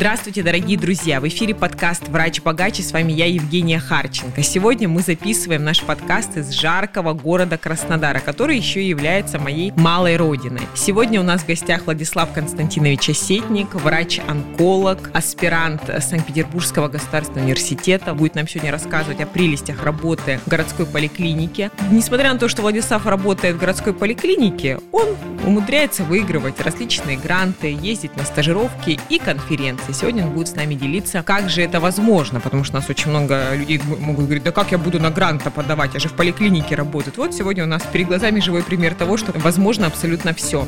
Здравствуйте, дорогие друзья! В эфире подкаст «Врач богаче». С вами я, Евгения Харченко. Сегодня мы записываем наш подкаст из жаркого города Краснодара, который еще является моей малой родиной. Сегодня у нас в гостях Владислав Константинович Осетник, врач-онколог, аспирант Санкт-Петербургского государственного университета. Будет нам сегодня рассказывать о прелестях работы в городской поликлинике. Несмотря на то, что Владислав работает в городской поликлинике, он умудряется выигрывать различные гранты, ездить на стажировки и конференции конференции. Сегодня он будет с нами делиться, как же это возможно, потому что у нас очень много людей могут говорить, да как я буду на гранта подавать, я же в поликлинике работаю. Вот сегодня у нас перед глазами живой пример того, что возможно абсолютно все.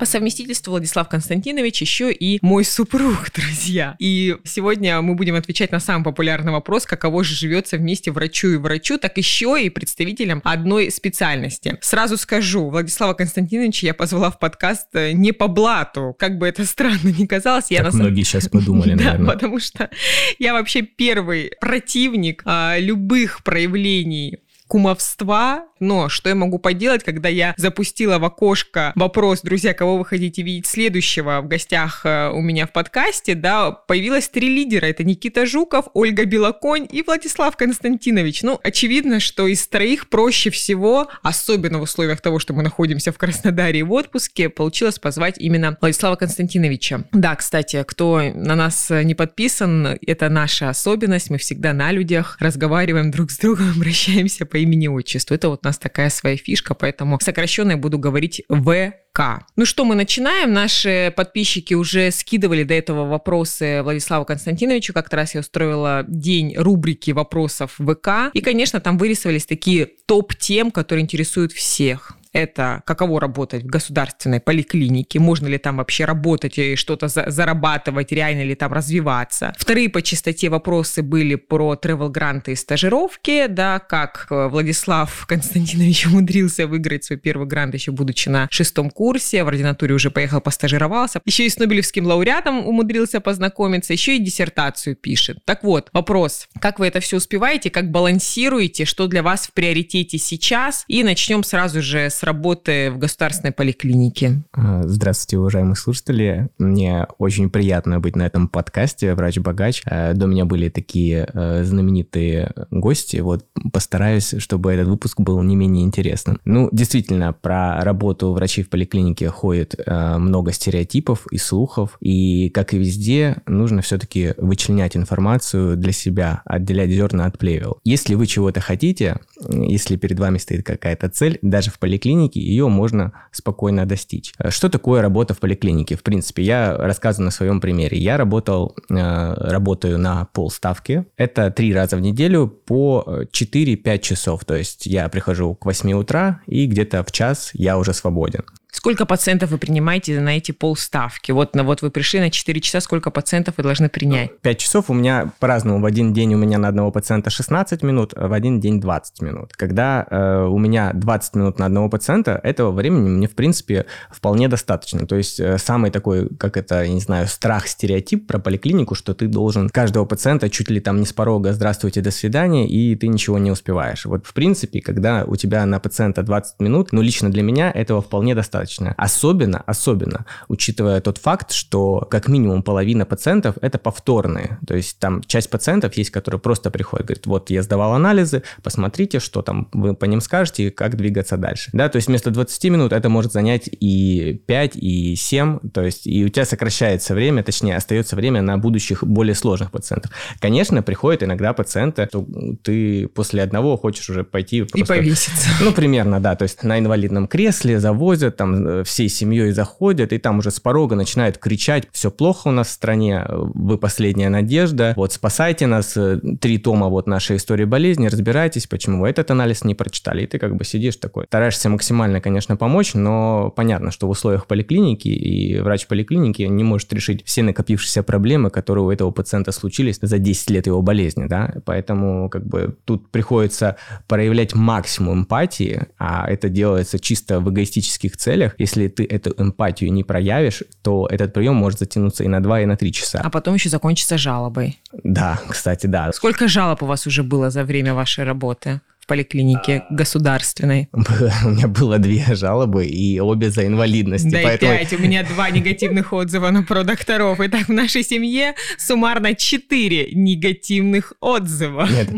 По совместительству Владислав Константинович еще и мой супруг, друзья. И сегодня мы будем отвечать на самый популярный вопрос, каково же живется вместе врачу и врачу, так еще и представителям одной специальности. Сразу скажу, Владислава Константиновича я позвала в подкаст э, не по блату, как бы это странно ни казалось. Я на многие сейчас подумали, наверное. Да, потому что я вообще первый противник а, любых проявлений кумовства, но что я могу поделать, когда я запустила в окошко вопрос, друзья, кого вы хотите видеть следующего в гостях э, у меня в подкасте, да, появилось три лидера. Это Никита Жуков, Ольга Белоконь и Владислав Константинович. Ну, очевидно, что из троих проще всего, особенно в условиях того, что мы находимся в Краснодаре в отпуске, получилось позвать именно Владислава Константиновича. Да, кстати, кто на нас не подписан, это наша особенность. Мы всегда на людях разговариваем друг с другом, обращаемся по имени-отчеству. Это вот нас такая своя фишка, поэтому сокращенно я буду говорить ВК. Ну что, мы начинаем. Наши подписчики уже скидывали до этого вопросы Владиславу Константиновичу. Как-то раз я устроила день рубрики вопросов ВК. И, конечно, там вырисовались такие топ-тем, которые интересуют всех это каково работать в государственной поликлинике, можно ли там вообще работать и что-то за зарабатывать, реально ли там развиваться. Вторые по частоте вопросы были про travel-гранты и стажировки, да, как э, Владислав Константинович умудрился выиграть свой первый грант, еще будучи на шестом курсе, в ординатуре уже поехал, постажировался, еще и с Нобелевским лауреатом умудрился познакомиться, еще и диссертацию пишет. Так вот, вопрос, как вы это все успеваете, как балансируете, что для вас в приоритете сейчас, и начнем сразу же с с работы в государственной поликлинике. А, здравствуйте, уважаемые слушатели. Мне очень приятно быть на этом подкасте «Врач-богач». А, до меня были такие а, знаменитые гости. Вот постараюсь, чтобы этот выпуск был не менее интересным. Ну, действительно, про работу врачей в поликлинике ходит много стереотипов и слухов. И, как и везде, нужно все-таки вычленять информацию для себя, отделять зерна от плевел. Если вы чего-то хотите, если перед вами стоит какая-то цель, даже в поликлинике, поликлинике, ее можно спокойно достичь. Что такое работа в поликлинике? В принципе, я рассказываю на своем примере. Я работал, э, работаю на полставки. Это три раза в неделю по 4-5 часов. То есть я прихожу к 8 утра и где-то в час я уже свободен. Сколько пациентов вы принимаете на эти полставки? Вот, на, вот вы пришли на 4 часа, сколько пациентов вы должны принять? 5 часов у меня по-разному. В один день у меня на одного пациента 16 минут, а в один день 20 минут. Когда э, у меня 20 минут на одного пациента, этого времени мне, в принципе, вполне достаточно. То есть э, самый такой, как это, я не знаю, страх, стереотип про поликлинику, что ты должен каждого пациента чуть ли там не с порога «здравствуйте, до свидания», и ты ничего не успеваешь. Вот, в принципе, когда у тебя на пациента 20 минут, ну, лично для меня этого вполне достаточно достаточно. Особенно, особенно, учитывая тот факт, что как минимум половина пациентов это повторные. То есть там часть пациентов есть, которые просто приходят, говорят, вот я сдавал анализы, посмотрите, что там вы по ним скажете и как двигаться дальше. Да, то есть вместо 20 минут это может занять и 5, и 7, то есть и у тебя сокращается время, точнее остается время на будущих более сложных пациентов. Конечно, приходят иногда пациенты, то ты после одного хочешь уже пойти просто... И повеситься. Ну, примерно, да, то есть на инвалидном кресле завозят, там Э, всей семьей заходят, и там уже с порога начинают кричать, все плохо у нас в стране, вы последняя надежда, вот спасайте нас, э, три тома вот нашей истории болезни, разбирайтесь, почему вы этот анализ не прочитали, и ты как бы сидишь такой. Стараешься максимально, конечно, помочь, но понятно, что в условиях поликлиники и врач поликлиники не может решить все накопившиеся проблемы, которые у этого пациента случились за 10 лет его болезни, да, поэтому как бы тут приходится проявлять максимум эмпатии, а это делается чисто в эгоистических целях, условиях, если ты эту эмпатию не проявишь, то этот прием может затянуться и на 2, и на 3 часа. А потом еще закончится жалобой. Да, кстати, да. Сколько жалоб у вас уже было за время вашей работы? Поликлинике государственной? У меня было две жалобы, и обе за инвалидность. Да, поэтому... пять. У меня два негативных отзыва на про докторов. Итак, в нашей семье суммарно четыре негативных отзыва. Нет,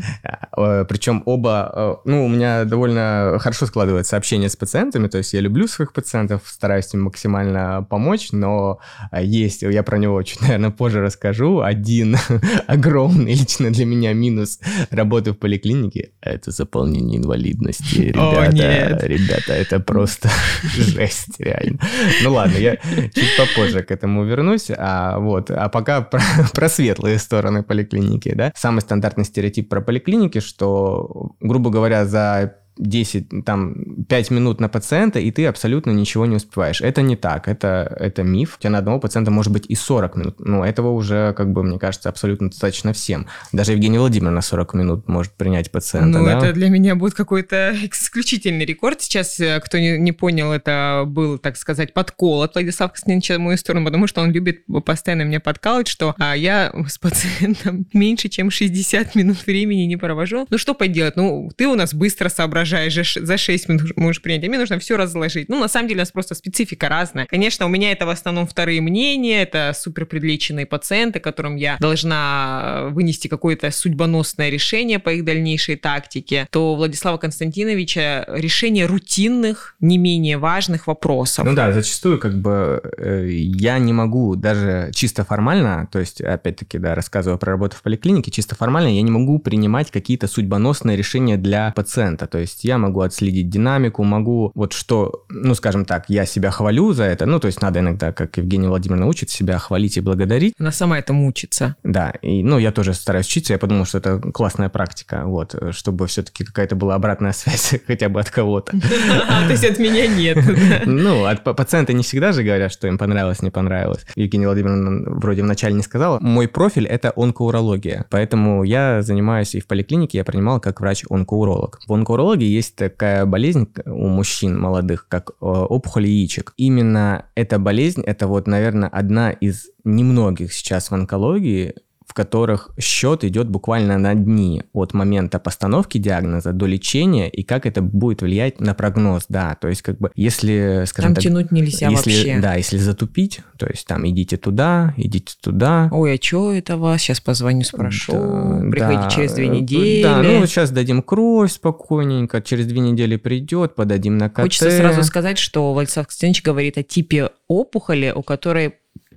а, причем оба... Э, ну, у меня довольно хорошо складывается общение с пациентами, то есть я люблю своих пациентов, стараюсь им максимально помочь, но есть, я про него чуть, наверное, позже расскажу, один огромный лично для меня минус работы в поликлинике – это заполнение инвалидности. Ребята, О, нет. ребята, это просто жесть, реально. Ну ладно, я чуть попозже к этому вернусь, а вот, а пока про, про светлые стороны поликлиники, да. Самый стандартный стереотип про поликлиники, что, грубо говоря, за 10, там, 5 минут на пациента, и ты абсолютно ничего не успеваешь. Это не так, это, это миф. У тебя на одного пациента может быть и 40 минут. Но этого уже, как бы, мне кажется, абсолютно достаточно всем. Даже Евгений Владимировна на 40 минут может принять пациента. Ну, да? это для меня будет какой-то исключительный рекорд. Сейчас, э, кто не, не понял, это был, так сказать, подкол от Владислава Константиновича в мою сторону, потому что он любит постоянно меня подкалывать, что а, я с пациентом меньше, чем 60 минут времени не провожу. Ну, что поделать? Ну, ты у нас быстро соображаешь соображаешь, за 6 минут можешь принять, а мне нужно все разложить. Ну, на самом деле, у нас просто специфика разная. Конечно, у меня это в основном вторые мнения, это супер предлеченные пациенты, которым я должна вынести какое-то судьбоносное решение по их дальнейшей тактике, то Владислава Константиновича решение рутинных, не менее важных вопросов. Ну да, зачастую как бы э, я не могу даже чисто формально, то есть, опять-таки, да, рассказывая про работу в поликлинике, чисто формально я не могу принимать какие-то судьбоносные решения для пациента. То есть я могу отследить динамику, могу вот что, ну, скажем так, я себя хвалю за это, ну, то есть надо иногда, как Евгения Владимировна учит, себя хвалить и благодарить. Она сама этому учится. Да, и, ну, я тоже стараюсь учиться, я подумал, что это классная практика, вот, чтобы все-таки какая-то была обратная связь хотя бы от кого-то. То есть от меня нет. Ну, от пациента не всегда же говорят, что им понравилось, не понравилось. Евгения Владимировна вроде вначале не сказала. Мой профиль – это онкоурология, поэтому я занимаюсь и в поликлинике, я принимал как врач-онкоуролог. В онкоурологии есть такая болезнь у мужчин молодых, как э, опухоль яичек. Именно эта болезнь, это вот, наверное, одна из немногих сейчас в онкологии, в которых счет идет буквально на дни от момента постановки диагноза до лечения и как это будет влиять на прогноз, да, то есть как бы если, скажем там так, тянуть нельзя если, вообще. Да, если затупить, то есть там идите туда, идите туда. Ой, а что это вас? Сейчас позвоню, спрошу. Да, Приходите да, через две недели. Да, ну сейчас дадим кровь спокойненько, через две недели придет, подадим на КТ. Хочется сразу сказать, что Владислав Константинович говорит о типе опухоли, у которой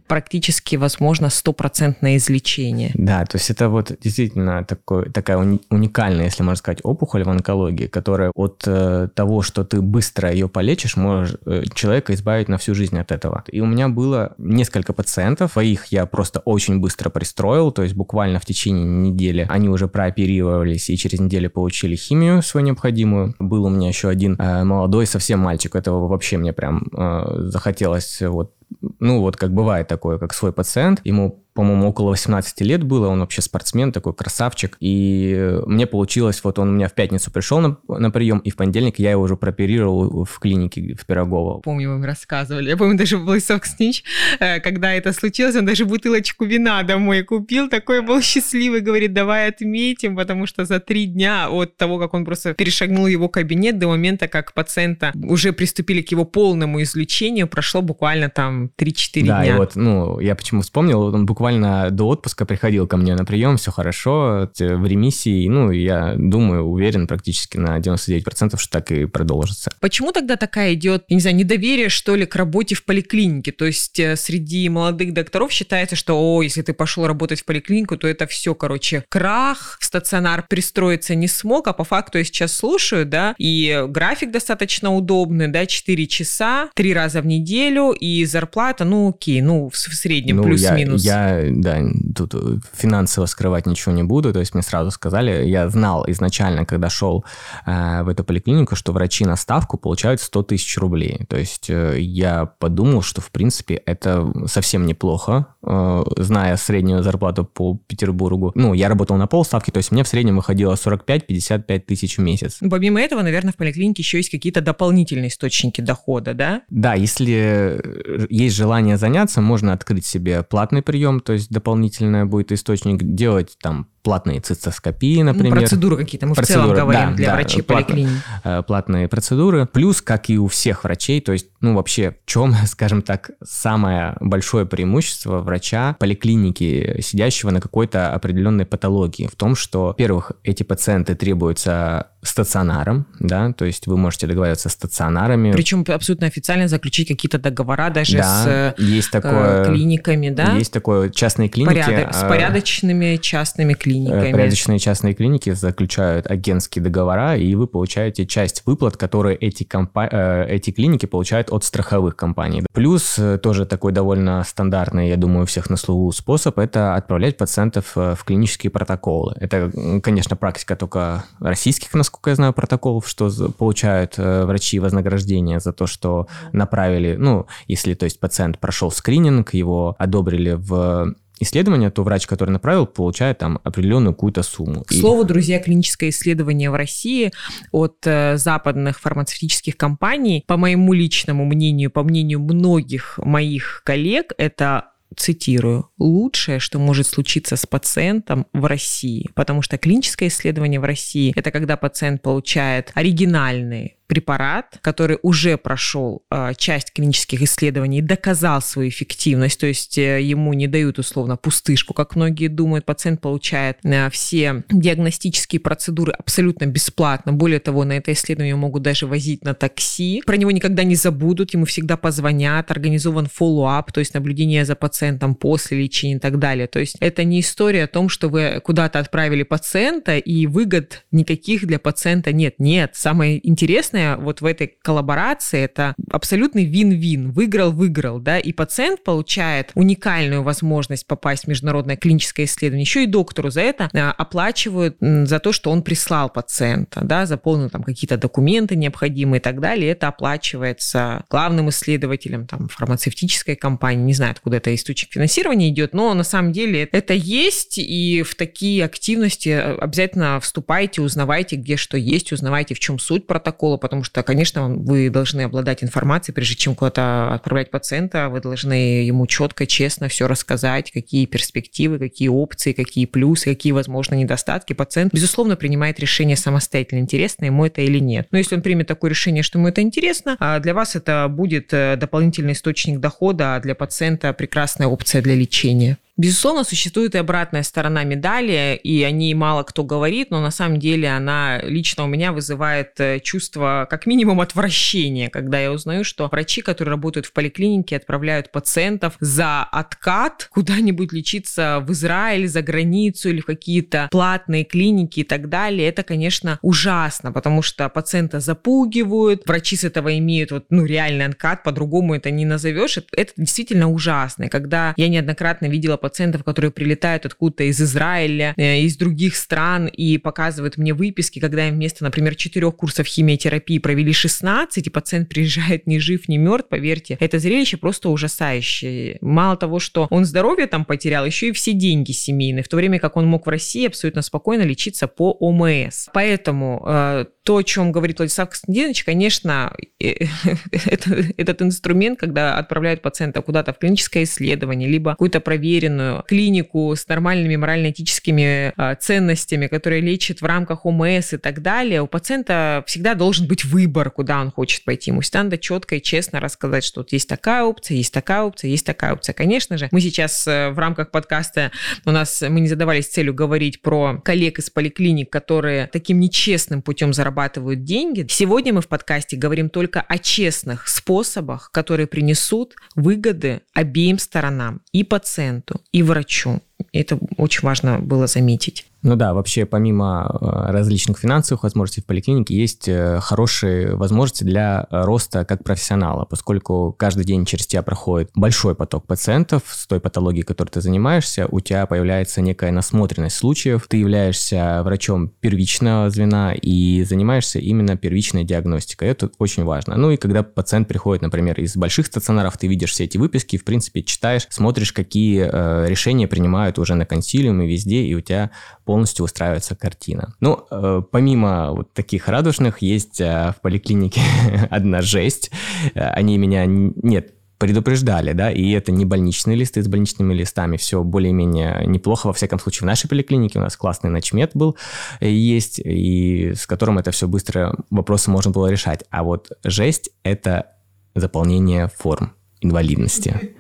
практически возможно стопроцентное излечение. Да, то есть это вот действительно такой, такая уникальная, если можно сказать, опухоль в онкологии, которая от э, того, что ты быстро ее полечишь, можешь э, человека избавить на всю жизнь от этого. И у меня было несколько пациентов, своих я просто очень быстро пристроил, то есть буквально в течение недели они уже прооперировались и через неделю получили химию свою необходимую. Был у меня еще один э, молодой совсем мальчик, этого вообще мне прям э, захотелось вот ну вот как бывает такое, как свой пациент, ему по-моему, около 18 лет было, он вообще спортсмен, такой красавчик, и мне получилось, вот он у меня в пятницу пришел на, на прием, и в понедельник я его уже прооперировал в клинике в Пирогово. Помню, вы рассказывали, я помню, даже Владислав Снич, э, когда это случилось, он даже бутылочку вина домой купил, такой был счастливый, говорит, давай отметим, потому что за три дня от того, как он просто перешагнул его кабинет до момента, как пациента уже приступили к его полному излечению, прошло буквально там 3-4 да, дня. Да, и вот, ну, я почему вспомнил, он буквально буквально до отпуска приходил ко мне на прием, все хорошо, в ремиссии, ну, я думаю, уверен практически на 99%, что так и продолжится. Почему тогда такая идет, я не знаю, недоверие, что ли, к работе в поликлинике? То есть э, среди молодых докторов считается, что, о, если ты пошел работать в поликлинику, то это все, короче, крах, в стационар пристроиться не смог, а по факту я сейчас слушаю, да, и график достаточно удобный, да, 4 часа, 3 раза в неделю, и зарплата, ну, окей, ну, в среднем, ну, плюс-минус. Я, я да, тут э, финансово скрывать ничего не буду, то есть мне сразу сказали, я знал изначально, когда шел э, в эту поликлинику, что врачи на ставку получают 100 тысяч рублей, то есть э, я подумал, что в принципе это совсем неплохо, э, зная среднюю зарплату по Петербургу, ну, я работал на полставки, то есть мне в среднем выходило 45-55 тысяч в месяц. Помимо этого, наверное, в поликлинике еще есть какие-то дополнительные источники дохода, да? Да, если э, есть желание заняться, можно открыть себе платный прием, то есть дополнительное будет источник делать там платные цистоскопии, например. Ну, процедуры какие-то, мы процедуры, в целом говорим да, для да, врачей плат, поликлиник. Э, платные процедуры. Плюс, как и у всех врачей, то есть, ну, вообще, в чем, скажем так, самое большое преимущество врача поликлиники, сидящего на какой-то определенной патологии? В том, что, во-первых, эти пациенты требуются стационаром, да, то есть вы можете договариваться с стационарами. Причем абсолютно официально заключить какие-то договора даже да, с э, есть такое, клиниками, да? Есть такое, частные клиники. Порядок, с порядочными частными клиниками. Порядочные частные клиники заключают агентские договора, и вы получаете часть выплат, которые эти, компа- э, эти клиники получают от страховых компаний. Плюс э, тоже такой довольно стандартный, я думаю, у всех на слуху способ, это отправлять пациентов в клинические протоколы. Это, конечно, практика только российских, насколько я знаю, протоколов, что получают э, врачи вознаграждение за то, что направили, ну, если, то есть, пациент прошел скрининг, его одобрили в исследование, то врач, который направил, получает там определенную какую-то сумму. К слову, друзья, клиническое исследование в России от э, западных фармацевтических компаний, по моему личному мнению, по мнению многих моих коллег, это цитирую, лучшее, что может случиться с пациентом в России, потому что клиническое исследование в России – это когда пациент получает оригинальные препарат, который уже прошел э, часть клинических исследований, доказал свою эффективность, то есть э, ему не дают условно пустышку, как многие думают, пациент получает э, все диагностические процедуры абсолютно бесплатно. Более того, на это исследование могут даже возить на такси. Про него никогда не забудут, ему всегда позвонят, организован follow-up, то есть наблюдение за пациентом после лечения и так далее. То есть это не история о том, что вы куда-то отправили пациента и выгод никаких для пациента нет. Нет, самое интересное интересное вот в этой коллаборации, это абсолютный вин-вин, выиграл-выиграл, да, и пациент получает уникальную возможность попасть в международное клиническое исследование, еще и доктору за это а, оплачивают за то, что он прислал пациента, да, заполнил там какие-то документы необходимые и так далее, это оплачивается главным исследователем там фармацевтической компании, не знаю, откуда это источник финансирования идет, но на самом деле это есть, и в такие активности э, обязательно вступайте, узнавайте, где что есть, узнавайте, в чем суть протокола, потому что, конечно, вы должны обладать информацией, прежде чем куда-то отправлять пациента, вы должны ему четко, честно все рассказать, какие перспективы, какие опции, какие плюсы, какие, возможно, недостатки. Пациент, безусловно, принимает решение самостоятельно, интересно ему это или нет. Но если он примет такое решение, что ему это интересно, а для вас это будет э, дополнительный источник дохода, а для пациента прекрасная опция для лечения. Безусловно, существует и обратная сторона медали, и о ней мало кто говорит, но на самом деле она лично у меня вызывает э, чувство как минимум отвращения, когда я узнаю, что врачи, которые работают в поликлинике, отправляют пациентов за откат куда-нибудь лечиться в Израиль, за границу или в какие-то платные клиники и так далее. Это, конечно, ужасно, потому что пациента запугивают, врачи с этого имеют вот, ну, реальный откат, по-другому это не назовешь. Это, это действительно ужасно. И когда я неоднократно видела пациентов, которые прилетают откуда-то из Израиля, э, из других стран и показывают мне выписки, когда им вместо, например, четырех курсов химиотерапии провели 16, и пациент приезжает ни жив, ни мертв, поверьте, это зрелище просто ужасающее. Мало того, что он здоровье там потерял, еще и все деньги семейные, в то время как он мог в России абсолютно спокойно лечиться по ОМС. Поэтому э, то, о чем говорит Владислав Константинович, конечно, э, это, этот инструмент, когда отправляют пациента куда-то в клиническое исследование, либо какую-то проверенную клинику с нормальными морально-этическими а, ценностями, которая лечит в рамках ОМС и так далее, у пациента всегда должен быть выбор, куда он хочет пойти. Ему всегда надо четко и честно рассказать, что вот есть такая опция, есть такая опция, есть такая опция. Конечно же, мы сейчас э, в рамках подкаста, у нас мы не задавались целью говорить про коллег из поликлиник, которые таким нечестным путем зарабатывают деньги. Сегодня мы в подкасте говорим только о честных способах, которые принесут выгоды обеим сторонам, и пациенту, и врачу. Это очень важно было заметить. Ну да, вообще помимо э, различных финансовых возможностей в поликлинике есть э, хорошие возможности для роста как профессионала, поскольку каждый день через тебя проходит большой поток пациентов с той патологией, которой ты занимаешься, у тебя появляется некая насмотренность случаев, ты являешься врачом первичного звена и занимаешься именно первичной диагностикой. Это очень важно. Ну и когда пациент приходит, например, из больших стационаров, ты видишь все эти выписки, в принципе, читаешь, смотришь, какие э, решения принимают уже на консилиуме везде, и у тебя полностью устраивается картина. Ну, э, помимо вот таких радужных, есть э, в поликлинике одна жесть. Они меня... Нет, предупреждали, да, и это не больничные листы, с больничными листами все более-менее неплохо, во всяком случае, в нашей поликлинике у нас классный ночмед был, э, есть, и с которым это все быстро, вопросы можно было решать. А вот жесть – это заполнение форм инвалидности.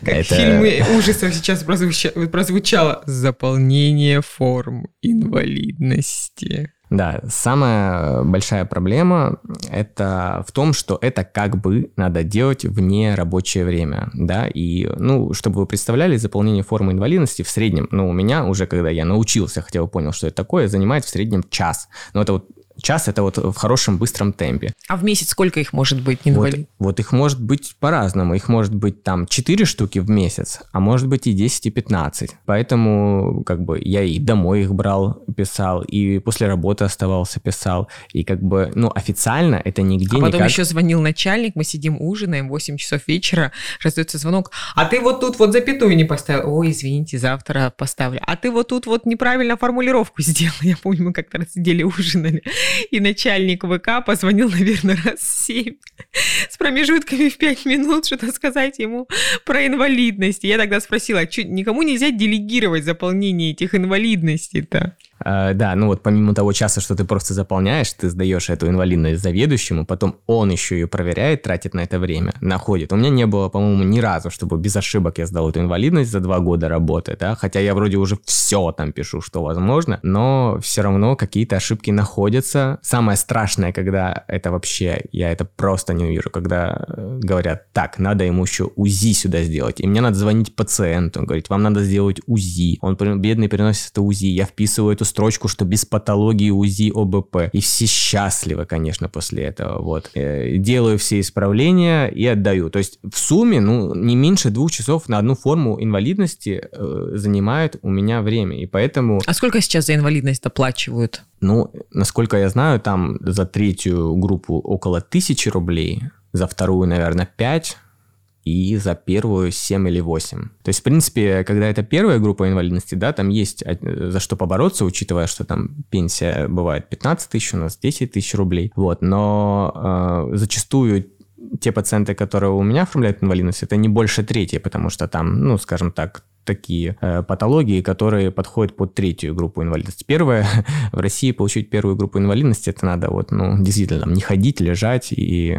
Как это... фильмы ужасов сейчас прозвучало. Заполнение форм инвалидности. Да, самая большая проблема это в том, что это как бы надо делать вне рабочее время, да, и, ну, чтобы вы представляли, заполнение формы инвалидности в среднем, ну, у меня уже, когда я научился, хотя бы понял, что это такое, занимает в среднем час. Но это вот Час это вот в хорошем быстром темпе. А в месяц сколько их может быть инвалид? Вот, вот их может быть по-разному. Их может быть там 4 штуки в месяц, а может быть и 10, и 15. Поэтому как бы я и домой их брал, писал, и после работы оставался, писал. И как бы, ну, официально это нигде а потом никак... еще звонил начальник, мы сидим ужинаем, 8 часов вечера, раздается звонок, а ты вот тут вот запятую не поставил. Ой, извините, завтра поставлю. А ты вот тут вот неправильно формулировку сделал. Я помню, мы как-то раз сидели ужинали. И начальник ВК позвонил, наверное, раз семь с промежутками в пять минут, что-то сказать ему про инвалидность. Я тогда спросила, а что, никому нельзя делегировать заполнение этих инвалидностей-то? Uh, да, ну вот помимо того часа, что ты просто заполняешь, ты сдаешь эту инвалидность заведующему, потом он еще ее проверяет, тратит на это время, находит. У меня не было, по-моему, ни разу, чтобы без ошибок я сдал эту инвалидность за два года работы, да, хотя я вроде уже все там пишу, что возможно, но все равно какие-то ошибки находятся. Самое страшное, когда это вообще, я это просто не вижу, когда э, говорят, так, надо ему еще УЗИ сюда сделать, и мне надо звонить пациенту, говорить, вам надо сделать УЗИ. Он бедный приносит это УЗИ, я вписываю эту строчку, что без патологии УЗИ ОБП. И все счастливы, конечно, после этого. Вот. Э, делаю все исправления и отдаю. То есть в сумме, ну, не меньше двух часов на одну форму инвалидности э, занимает у меня время. И поэтому... А сколько сейчас за инвалидность оплачивают? Ну, насколько я знаю, там за третью группу около тысячи рублей, за вторую, наверное, 5, и за первую 7 или 8. То есть, в принципе, когда это первая группа инвалидности, да, там есть э, за что побороться, учитывая, что там пенсия бывает 15 тысяч, у нас 10 тысяч рублей. Вот, но э, зачастую те пациенты, которые у меня оформляют инвалидность, это не больше трети, потому что там, ну, скажем так, такие э, патологии, которые подходят под третью группу инвалидности. Первое, в России получить первую группу инвалидности, это надо вот, ну, действительно, не ходить, лежать и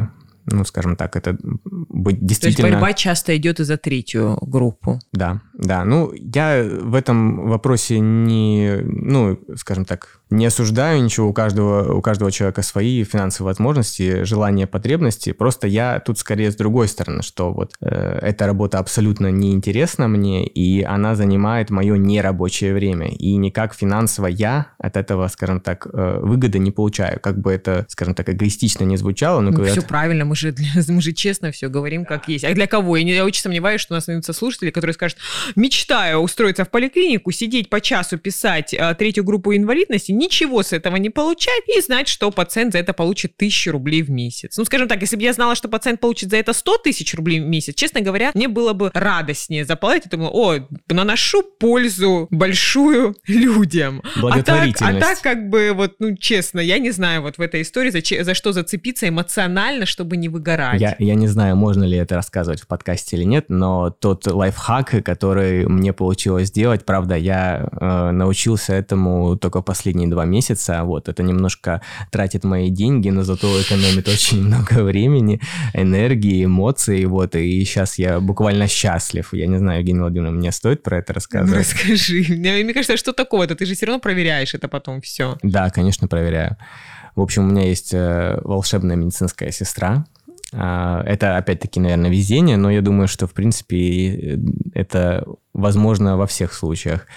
ну, скажем так, это быть действительно... То есть борьба часто идет и за третью группу. Да, да. Ну, я в этом вопросе не, ну, скажем так, не осуждаю ничего, у каждого, у каждого человека свои финансовые возможности, желания, потребности. Просто я тут скорее с другой стороны, что вот э, эта работа абсолютно неинтересна мне, и она занимает мое нерабочее время. И никак финансово я от этого, скажем так, э, выгоды не получаю. Как бы это, скажем так, эгоистично не звучало, но... Ну, все правильно, мы же, мы же честно все говорим, как есть. А для кого? Я, не, я очень сомневаюсь, что у нас найдутся слушатели, которые скажут, мечтаю устроиться в поликлинику, сидеть по часу, писать э, третью группу инвалидности, ничего с этого не получать и знать, что пациент за это получит тысячу рублей в месяц. Ну, скажем так, если бы я знала, что пациент получит за это 100 тысяч рублей в месяц, честно говоря, мне было бы радостнее заплатить. Я думала, о, наношу пользу большую людям. А так, а так как бы, вот, ну, честно, я не знаю вот в этой истории, за, за что зацепиться эмоционально, чтобы не выгорать. Я, я не знаю, можно ли это рассказывать в подкасте или нет, но тот лайфхак, который мне получилось сделать, правда, я э, научился этому только последние два месяца, вот, это немножко тратит мои деньги, но зато экономит очень много времени, энергии, эмоций, вот, и сейчас я буквально счастлив. Я не знаю, Евгения Владимировна, мне стоит про это рассказывать? Ну, расскажи. Мне кажется, что такое-то? Ты же все равно проверяешь это потом все. Да, конечно, проверяю. В общем, у меня есть э, волшебная медицинская сестра, а, это, опять-таки, наверное, везение, но я думаю, что, в принципе, э, это возможно во всех случаях.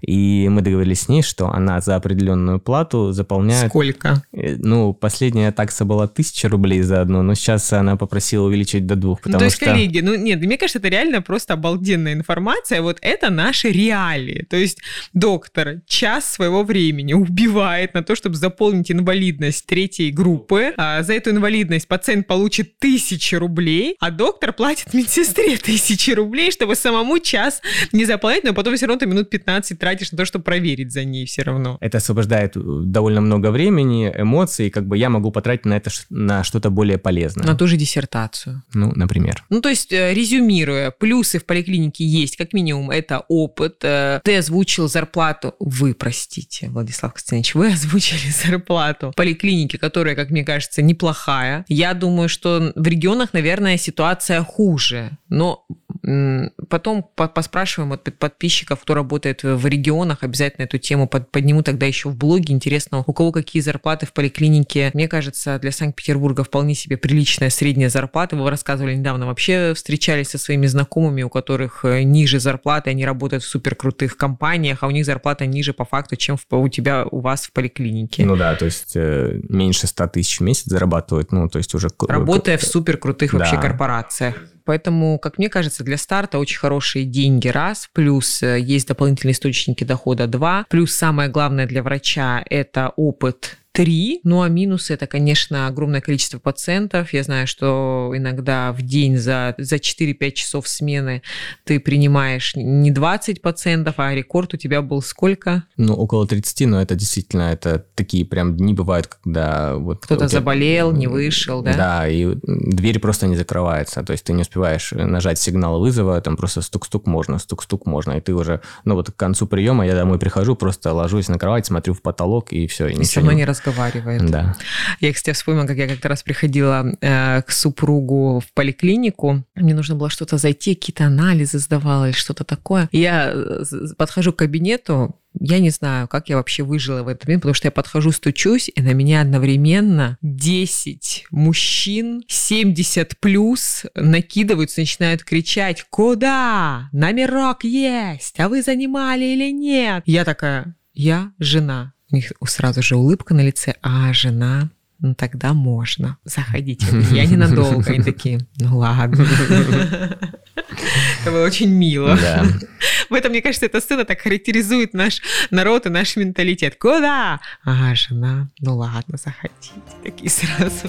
И мы договорились с ней, что она за определенную плату заполняет... Сколько? Э, ну, последняя такса была 1000 рублей за одну, но сейчас она попросила увеличить до двух, потому ну, то есть, что... коллеги, ну нет, мне кажется, это реально просто обалденная информация. Вот это наши реалии. То есть доктор час своего времени убивает на то, чтобы заполнить инвалидность третьей группы. А за эту инвалидность пациент получит 1000 рублей, а доктор платит медсестре 1000 рублей, чтобы самому час не заполнять, но потом все равно ты минут 15 тратишь на то, чтобы проверить за ней все равно. Это освобождает э, довольно много времени, эмоций, как бы я могу потратить на это на что-то более полезное. На ту же диссертацию. Ну, например. Ну, то есть, э, резюмируя, плюсы в поликлинике есть, как минимум, это опыт. Э, ты озвучил зарплату, вы, простите, Владислав Костянович, вы озвучили зарплату поликлиники, которая, как мне кажется, неплохая. Я думаю, что в регионах, наверное, ситуация хуже. Но потом поспрашиваем от подписчиков, кто работает в регионах, обязательно эту тему подниму тогда еще в блоге. Интересно, у кого какие зарплаты в поликлинике. Мне кажется, для Санкт-Петербурга вполне себе приличная средняя зарплата. Вы рассказывали недавно, вообще встречались со своими знакомыми, у которых э, ниже зарплаты, они работают в суперкрутых компаниях, а у них зарплата ниже по факту, чем в, у тебя, у вас в поликлинике. Ну да, то есть э, меньше 100 тысяч в месяц зарабатывают, ну то есть уже... Работая в суперкрутых да. вообще корпорациях. Поэтому, как мне кажется, для старта очень хорошие деньги, раз, плюс э, есть дополнительные источники дохода, два, плюс самое главное для врача – это опыт три. Ну а минусы это, конечно, огромное количество пациентов. Я знаю, что иногда в день за, за 4-5 часов смены ты принимаешь не 20 пациентов, а рекорд у тебя был сколько? Ну, около 30, но это действительно, это такие прям дни бывают, когда вот... Кто-то тебя... заболел, не вышел, да? Да, и дверь просто не закрывается, то есть ты не успеваешь нажать сигнал вызова, там просто стук-стук можно, стук-стук можно, и ты уже, ну вот к концу приема я домой прихожу, просто ложусь на кровать, смотрю в потолок, и все, и, и равно не, не разговариваю разговаривает. Да. Я, кстати, вспомнила, как я как-то раз приходила э, к супругу в поликлинику. Мне нужно было что-то зайти, какие-то анализы сдавала или что-то такое. Я э, подхожу к кабинету, я не знаю, как я вообще выжила в этот момент, потому что я подхожу, стучусь, и на меня одновременно 10 мужчин 70 плюс накидываются, начинают кричать «Куда? Номерок есть! А вы занимали или нет?» Я такая «Я жена у них сразу же улыбка на лице, а жена ну тогда можно. Заходите. Я ненадолго. Они такие, ну ладно. Это было очень мило. Да. В этом, мне кажется, эта сцена так характеризует наш народ и наш менталитет. Куда? А, жена. Ну ладно, заходите. Такие сразу.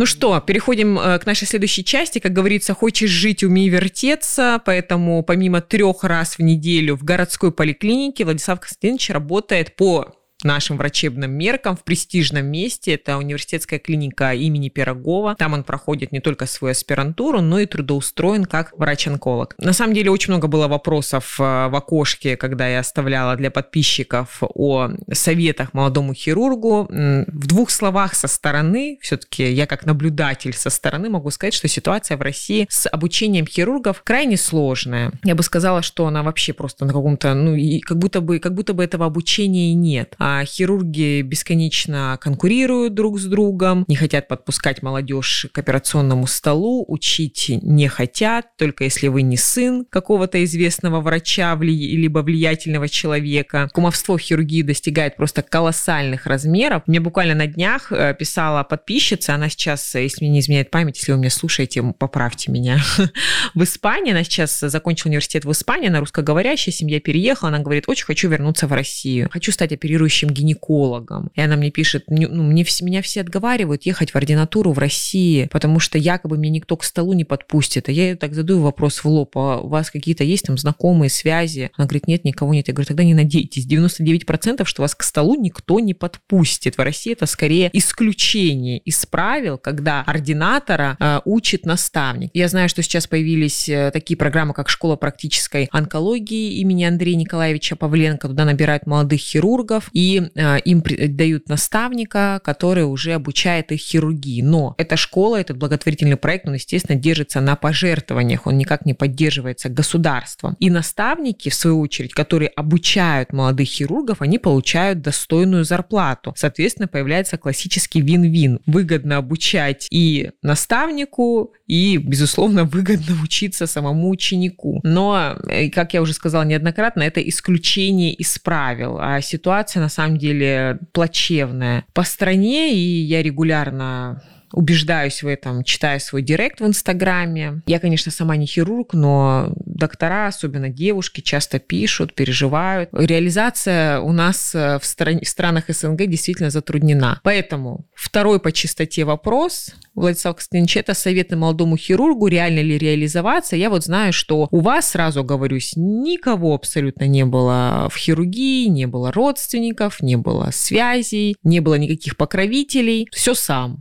Ну что, переходим э, к нашей следующей части. Как говорится, хочешь жить, умей вертеться. Поэтому помимо трех раз в неделю в городской поликлинике Владислав Константинович работает по нашим врачебным меркам в престижном месте. Это университетская клиника имени Пирогова. Там он проходит не только свою аспирантуру, но и трудоустроен как врач-онколог. На самом деле очень много было вопросов э, в окошке, когда я оставляла для подписчиков о советах молодому хирургу. В двух словах со стороны, все-таки я как наблюдатель со стороны могу сказать, что ситуация в России с обучением хирургов крайне сложная. Я бы сказала, что она вообще просто на каком-то, ну, и как будто бы, как будто бы этого обучения и нет. А а хирурги бесконечно конкурируют друг с другом, не хотят подпускать молодежь к операционному столу, учить не хотят, только если вы не сын какого-то известного врача либо влиятельного человека. Кумовство в хирургии достигает просто колоссальных размеров. Мне буквально на днях э, писала подписчица, она сейчас, если мне не изменяет память, если вы меня слушаете, поправьте меня. в Испании, она сейчас закончила университет в Испании, она русскоговорящая, семья переехала, она говорит, очень хочу вернуться в Россию, хочу стать оперирующим лечащим гинекологом. И она мне пишет, ну, мне, меня все отговаривают ехать в ординатуру в России, потому что якобы мне никто к столу не подпустит. А я ей так задаю вопрос в лоб, а у вас какие-то есть там знакомые связи? Она говорит, нет, никого нет. Я говорю, тогда не надейтесь. 99% что вас к столу никто не подпустит. В России это скорее исключение из правил, когда ординатора э, учит наставник. Я знаю, что сейчас появились э, такие программы, как школа практической онкологии имени Андрея Николаевича Павленко. Туда набирают молодых хирургов. И э, им дают наставника, который уже обучает их хирургии. Но эта школа, этот благотворительный проект, он, естественно, держится на пожертвованиях, он никак не поддерживается государством. И наставники, в свою очередь, которые обучают молодых хирургов, они получают достойную зарплату. Соответственно, появляется классический вин-вин. Выгодно обучать и наставнику, и, безусловно, выгодно учиться самому ученику. Но, э, как я уже сказала неоднократно, это исключение из правил. А ситуация, на самом деле, плачевная по стране, и я регулярно убеждаюсь в этом, читая свой директ в Инстаграме. Я, конечно, сама не хирург, но доктора, особенно девушки, часто пишут, переживают. Реализация у нас э, в, стран... в странах СНГ действительно затруднена. Поэтому второй по чистоте вопрос, Владислав Константинович, это советы молодому хирургу, реально ли реализоваться. Я вот знаю, что у вас, сразу говорюсь, никого абсолютно не было в хирургии, не было родственников, не было связей, не было никаких покровителей. Все сам.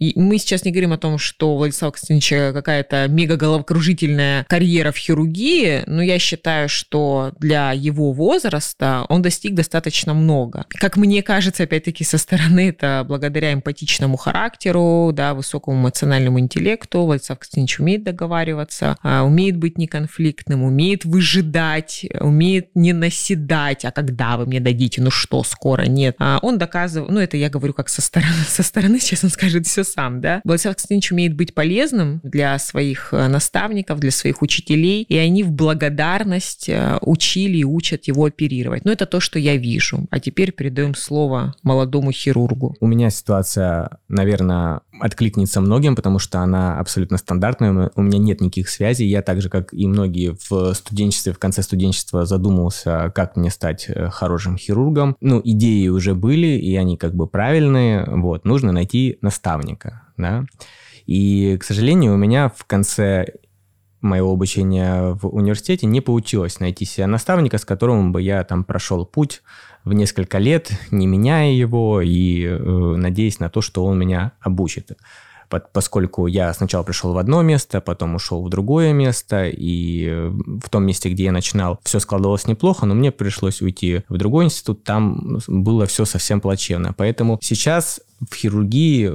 И мы сейчас не говорим о том, что у Владислава Константиновича какая-то мега-головокружительная карьера в хирургии, но я считаю, что для его возраста он достиг достаточно много. Как мне кажется, опять-таки, со стороны, это благодаря эмпатичному характеру, да, высокому эмоциональному интеллекту. Владислав Константинович умеет договариваться, а, умеет быть неконфликтным, умеет выжидать, умеет не наседать, а когда вы мне дадите, ну что, скоро, нет. А он доказывает, ну это я говорю как со стороны, со стороны сейчас он скажет все сам, да. Владислав Константинович умеет быть полезным для своих э, наставников, для своих учителей, и они в благодарность э, учили и учат его оперировать. Но это то, что я вижу. А теперь передаем слово молодому хирургу. У меня ситуация, наверное, откликнется многим, потому что она абсолютно стандартная. У меня нет никаких связей. Я так же, как и многие в студенчестве, в конце студенчества задумался, как мне стать э, хорошим хирургом. Ну, идеи уже были, и они как бы правильные. Вот, нужно найти наставника, да. И, к сожалению, у меня в конце моего обучения в университете не получилось найти себе наставника, с которым бы я там прошел путь в несколько лет, не меняя его и э, надеясь на то, что он меня обучит. Поскольку я сначала пришел в одно место, потом ушел в другое место, и э, в том месте, где я начинал, все складывалось неплохо, но мне пришлось уйти в другой институт, там было все совсем плачевно. Поэтому сейчас в хирургии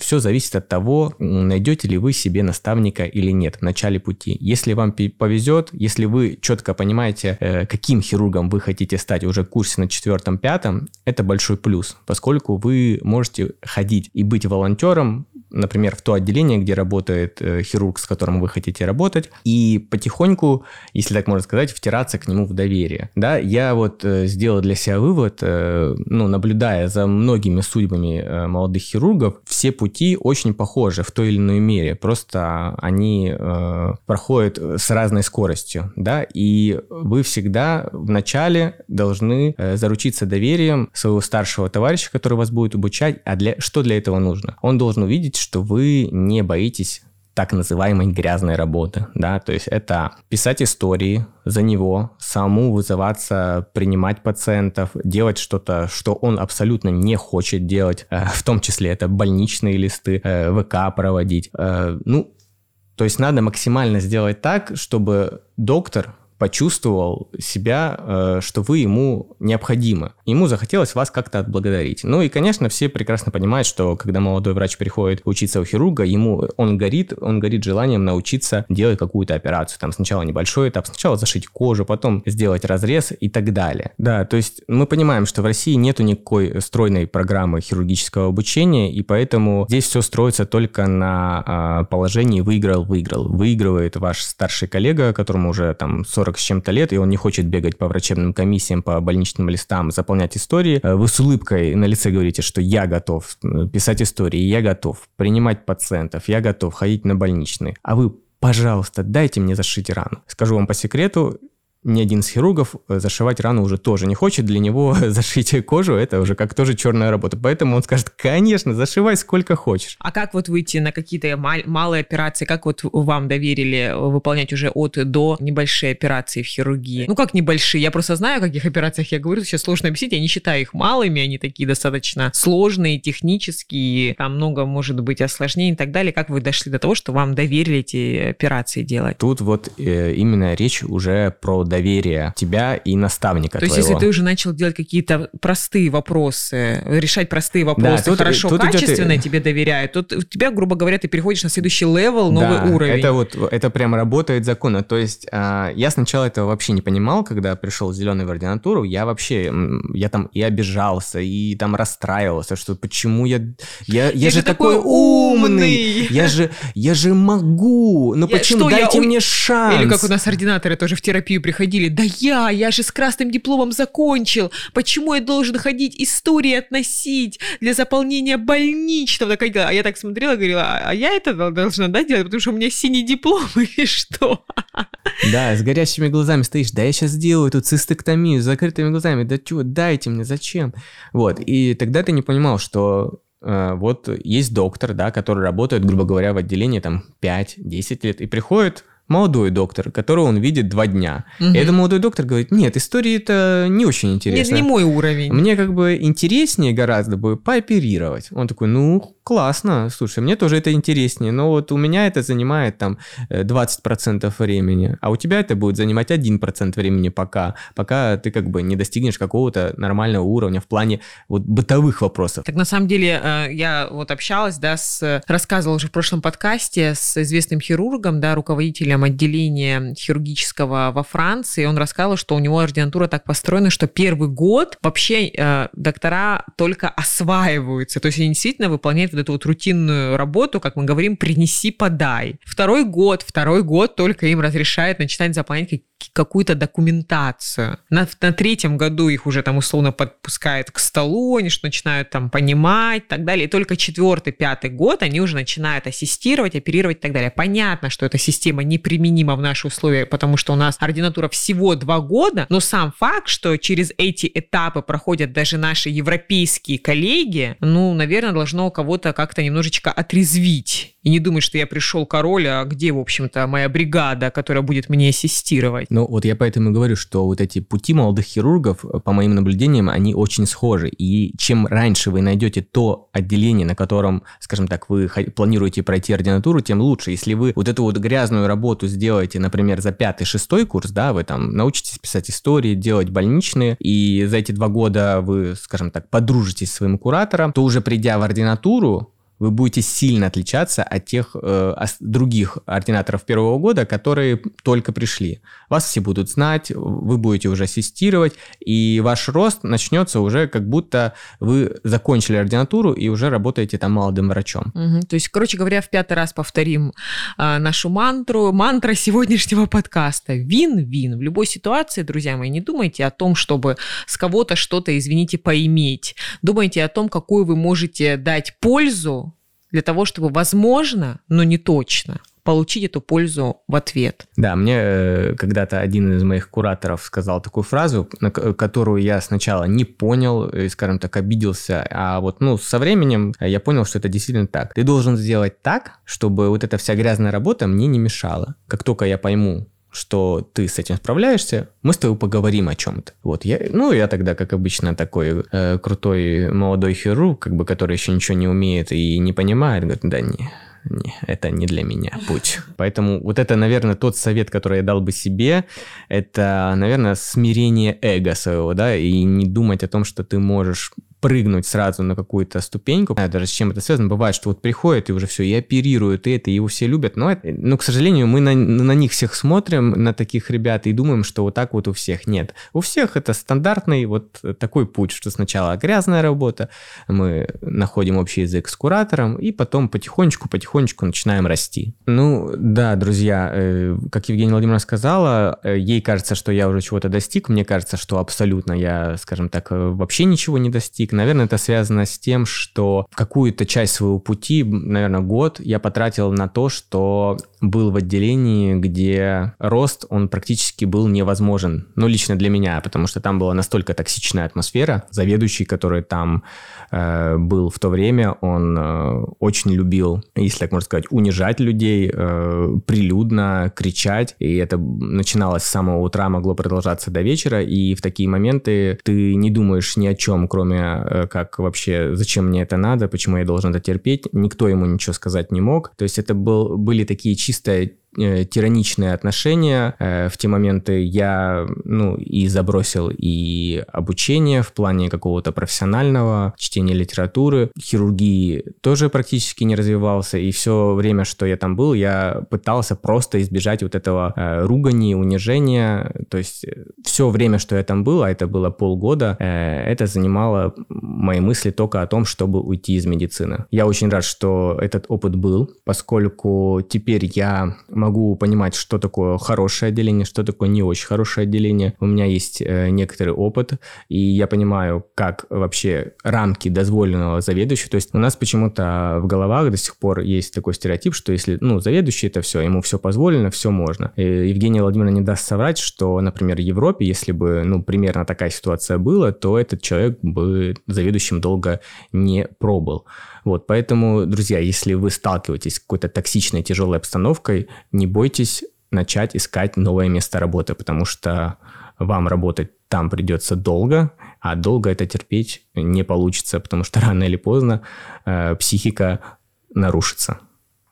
все зависит от того, найдете ли вы себе наставника или нет в начале пути. Если вам повезет, если вы четко понимаете, э, каким хирургом вы хотите стать уже в курсе на четвертом-пятом, это большой плюс, поскольку вы можете ходить и быть волонтером, например, в то отделение, где работает э, хирург, с которым вы хотите работать, и потихоньку, если так можно сказать, втираться к нему в доверие. Да, я вот э, сделал для себя вывод, ну, наблюдая за многими судьбами э, молодых хирургов, все пути очень похожи в той или иной мере, просто они э, проходят с разной скоростью, да, и вы всегда вначале должны э, заручиться доверием своего старшего товарища, который вас будет обучать, а для, что для этого нужно? Он должен увидеть, что вы не боитесь так называемой грязной работы, да, то есть это писать истории за него, самому вызываться, принимать пациентов, делать что-то, что он абсолютно не хочет делать, э, в том числе это больничные листы, э, ВК проводить, э, ну, то есть надо максимально сделать так, чтобы доктор почувствовал себя, э, что вы ему необходимы. Ему захотелось вас как-то отблагодарить. Ну и, конечно, все прекрасно понимают, что когда молодой врач приходит учиться у хирурга, ему он горит, он горит желанием научиться делать какую-то операцию. Там сначала небольшой этап, сначала зашить кожу, потом сделать разрез и так далее. Да, то есть мы понимаем, что в России нету никакой стройной программы хирургического обучения, и поэтому здесь все строится только на а, положении выиграл-выиграл. Выигрывает ваш старший коллега, которому уже там 40 40 с чем-то лет, и он не хочет бегать по врачебным комиссиям, по больничным листам, заполнять истории, э, вы с улыбкой на лице говорите, что я готов э, писать истории, я готов принимать пациентов, я готов ходить на больничные. А вы пожалуйста, дайте мне зашить рану. Скажу вам по секрету, ни один из хирургов э, зашивать рану уже тоже не хочет. Для него зашить кожу это уже как тоже черная работа. Поэтому он скажет, конечно, зашивай сколько хочешь. А как вот выйти на какие-то мал- малые операции? Как вот вам доверили выполнять уже от и до небольшие операции в хирургии? Ну как небольшие? Я просто знаю, о каких операциях я говорю. Сейчас сложно объяснить. Я не считаю их малыми. Они такие достаточно сложные, технические. Там много может быть осложнений и так далее. Как вы дошли до того, что вам доверили эти операции делать? Тут вот э, именно речь уже про доверия тебя и наставника То твоего. есть, если ты уже начал делать какие-то простые вопросы, решать простые вопросы, да, тут, хорошо, тут качественно идет... тебе доверяют, у тебя, грубо говоря, ты переходишь на следующий level, новый да, уровень. это вот, это прям работает законно. То есть, а, я сначала этого вообще не понимал, когда пришел в ординатуру, я вообще, я там и обижался, и там расстраивался, что почему я... Я, я, я же такой умный! Я же, я же могу! Ну почему? Дайте я... мне шанс! Или как у нас ординаторы тоже в терапию приходят приходили, да я, я же с красным дипломом закончил, почему я должен ходить истории относить для заполнения больничного? А я так смотрела, говорила, а я это должна да, делать, потому что у меня синий диплом или что? Да, с горящими глазами стоишь, да я сейчас сделаю эту цистектомию с закрытыми глазами, да чего, дайте мне, зачем? Вот, и тогда ты не понимал, что э, вот есть доктор, да, который работает, грубо говоря, в отделении там 5-10 лет, и приходит молодой доктор, которого он видит два дня. Угу. И этот молодой доктор говорит, нет, истории это не очень интересно. Нет, не мой уровень. Мне как бы интереснее гораздо бы пооперировать. Он такой, ну, классно, слушай, мне тоже это интереснее, но вот у меня это занимает там 20% э, времени, а у тебя это будет занимать 1% времени пока, пока ты как бы не достигнешь какого-то нормального уровня в плане вот бытовых вопросов. Так на самом деле э, я вот общалась, да, с, рассказывала уже в прошлом подкасте с известным хирургом, да, руководителем отделения хирургического во Франции, он рассказывал, что у него ординатура так построена, что первый год вообще э, доктора только осваиваются, то есть они действительно выполняют вот эту вот рутинную работу, как мы говорим, принеси, подай. Второй год, второй год только им разрешает начинать заполнять какую-то документацию. На, на третьем году их уже там условно подпускают к столу, они что начинают там понимать и так далее. И только четвертый, пятый год они уже начинают ассистировать, оперировать и так далее. Понятно, что эта система неприменима в наши условия, потому что у нас ординатура всего два года, но сам факт, что через эти этапы проходят даже наши европейские коллеги, ну, наверное, должно кого-то как-то немножечко отрезвить. И не думать, что я пришел король, а где, в общем-то, моя бригада, которая будет мне ассистировать. Ну, вот я поэтому и говорю, что вот эти пути молодых хирургов, по моим наблюдениям, они очень схожи. И чем раньше вы найдете то отделение, на котором, скажем так, вы планируете пройти ординатуру, тем лучше. Если вы вот эту вот грязную работу сделаете, например, за пятый-шестой курс, да, вы там научитесь писать истории, делать больничные, и за эти два года вы, скажем так, подружитесь с своим куратором, то уже придя в ординатуру, вы будете сильно отличаться от тех э, других ординаторов первого года, которые только пришли. Вас все будут знать, вы будете уже ассистировать, и ваш рост начнется уже как будто вы закончили ординатуру и уже работаете там молодым врачом. Угу. То есть, короче говоря, в пятый раз повторим э, нашу мантру. Мантра сегодняшнего подкаста. Вин-вин. В любой ситуации, друзья мои, не думайте о том, чтобы с кого-то что-то, извините, поиметь. Думайте о том, какую вы можете дать пользу для того, чтобы, возможно, но не точно, получить эту пользу в ответ. Да, мне э, когда-то один из моих кураторов сказал такую фразу, которую я сначала не понял, и, скажем так, обиделся, а вот, ну, со временем я понял, что это действительно так. Ты должен сделать так, чтобы вот эта вся грязная работа мне не мешала. Как только я пойму, что ты с этим справляешься, мы с тобой поговорим о чем-то. Вот я, ну я тогда, как обычно, такой э, крутой молодой хирург, как бы, который еще ничего не умеет и не понимает, говорит, да не, не, это не для меня путь. Поэтому вот это, наверное, тот совет, который я дал бы себе, это, наверное, смирение эго своего, да, и не думать о том, что ты можешь прыгнуть сразу на какую-то ступеньку. Не даже с чем это связано. Бывает, что вот приходит и уже все, и оперируют, и это, и его все любят. Но, это, но к сожалению, мы на, на них всех смотрим, на таких ребят, и думаем, что вот так вот у всех. Нет. У всех это стандартный вот такой путь, что сначала грязная работа, мы находим общий язык с куратором, и потом потихонечку-потихонечку начинаем расти. Ну, да, друзья, э, как Евгения Владимировна сказала, э, ей кажется, что я уже чего-то достиг, мне кажется, что абсолютно я, скажем так, э, вообще ничего не достиг, Наверное, это связано с тем, что какую-то часть своего пути, наверное, год я потратил на то, что был в отделении, где рост, он практически был невозможен. Ну, лично для меня, потому что там была настолько токсичная атмосфера. Заведующий, который там э, был в то время, он э, очень любил, если так можно сказать, унижать людей, э, прилюдно кричать. И это начиналось с самого утра, могло продолжаться до вечера. И в такие моменты ты не думаешь ни о чем, кроме Э, как вообще, зачем мне это надо, почему я должен это терпеть. Никто ему ничего сказать не мог. То есть это был, были такие чисто Э, тираничные отношения. Э, в те моменты я, ну, и забросил и обучение в плане какого-то профессионального, чтения литературы, хирургии тоже практически не развивался, и все время, что я там был, я пытался просто избежать вот этого э, ругани, унижения, то есть все время, что я там был, а это было полгода, это занимало мои мысли только о том, чтобы уйти из медицины. Я очень рад, что этот опыт был, поскольку теперь я могу могу понимать, что такое хорошее отделение, что такое не очень хорошее отделение. У меня есть э, некоторый опыт, и я понимаю, как вообще рамки дозволенного заведующего. То есть у нас почему-то в головах до сих пор есть такой стереотип, что если, ну, заведующий это все, ему все позволено, все можно. И Евгения Владимировна не даст соврать, что, например, в Европе, если бы, ну, примерно такая ситуация была, то этот человек бы заведующим долго не пробыл. Вот, поэтому, друзья, если вы сталкиваетесь с какой-то токсичной, тяжелой обстановкой, не бойтесь начать искать новое место работы, потому что вам работать там придется долго, а долго это терпеть не получится, потому что рано или поздно э, психика нарушится.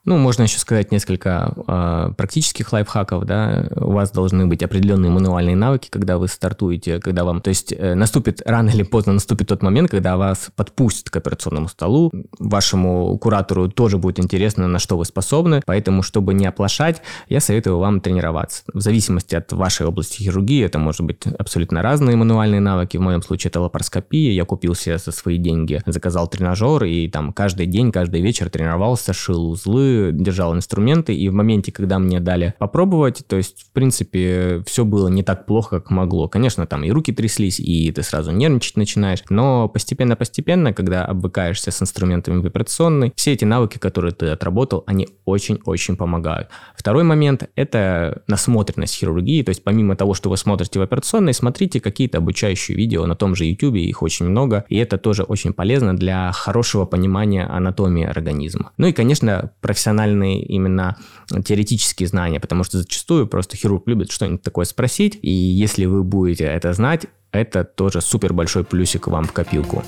Ну, можно еще сказать несколько э, практических лайфхаков, да. У вас должны быть определенные мануальные навыки, когда вы стартуете, когда вам... То есть э, наступит, рано или поздно наступит тот момент, когда вас подпустят к операционному столу. Вашему куратору тоже будет интересно, на что вы способны. Поэтому, чтобы не оплошать, я советую вам тренироваться. В зависимости от вашей области хирургии, это может быть абсолютно разные мануальные навыки. В моем случае это лапароскопия. Я купил себе за свои деньги, заказал тренажер, и там каждый день, каждый вечер тренировался, шил узлы, держал инструменты, и в моменте, когда мне дали попробовать, то есть, в принципе, все было не так плохо, как могло. Конечно, там и руки тряслись, и ты сразу нервничать начинаешь, но постепенно-постепенно, когда обвыкаешься с инструментами в операционной, все эти навыки, которые ты отработал, они очень-очень помогают. Второй момент – это насмотренность хирургии, то есть помимо того, что вы смотрите в операционной, смотрите какие-то обучающие видео на том же YouTube, их очень много, и это тоже очень полезно для хорошего понимания анатомии организма. Ну и, конечно, профессионально профессиональные именно теоретические знания, потому что зачастую просто хирург любит что-нибудь такое спросить, и если вы будете это знать, это тоже супер большой плюсик вам в копилку.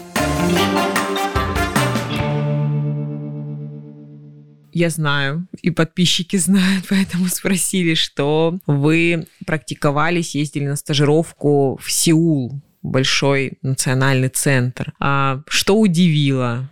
Я знаю, и подписчики знают, поэтому спросили, что вы практиковались, ездили на стажировку в Сеул, большой национальный центр. А что удивило?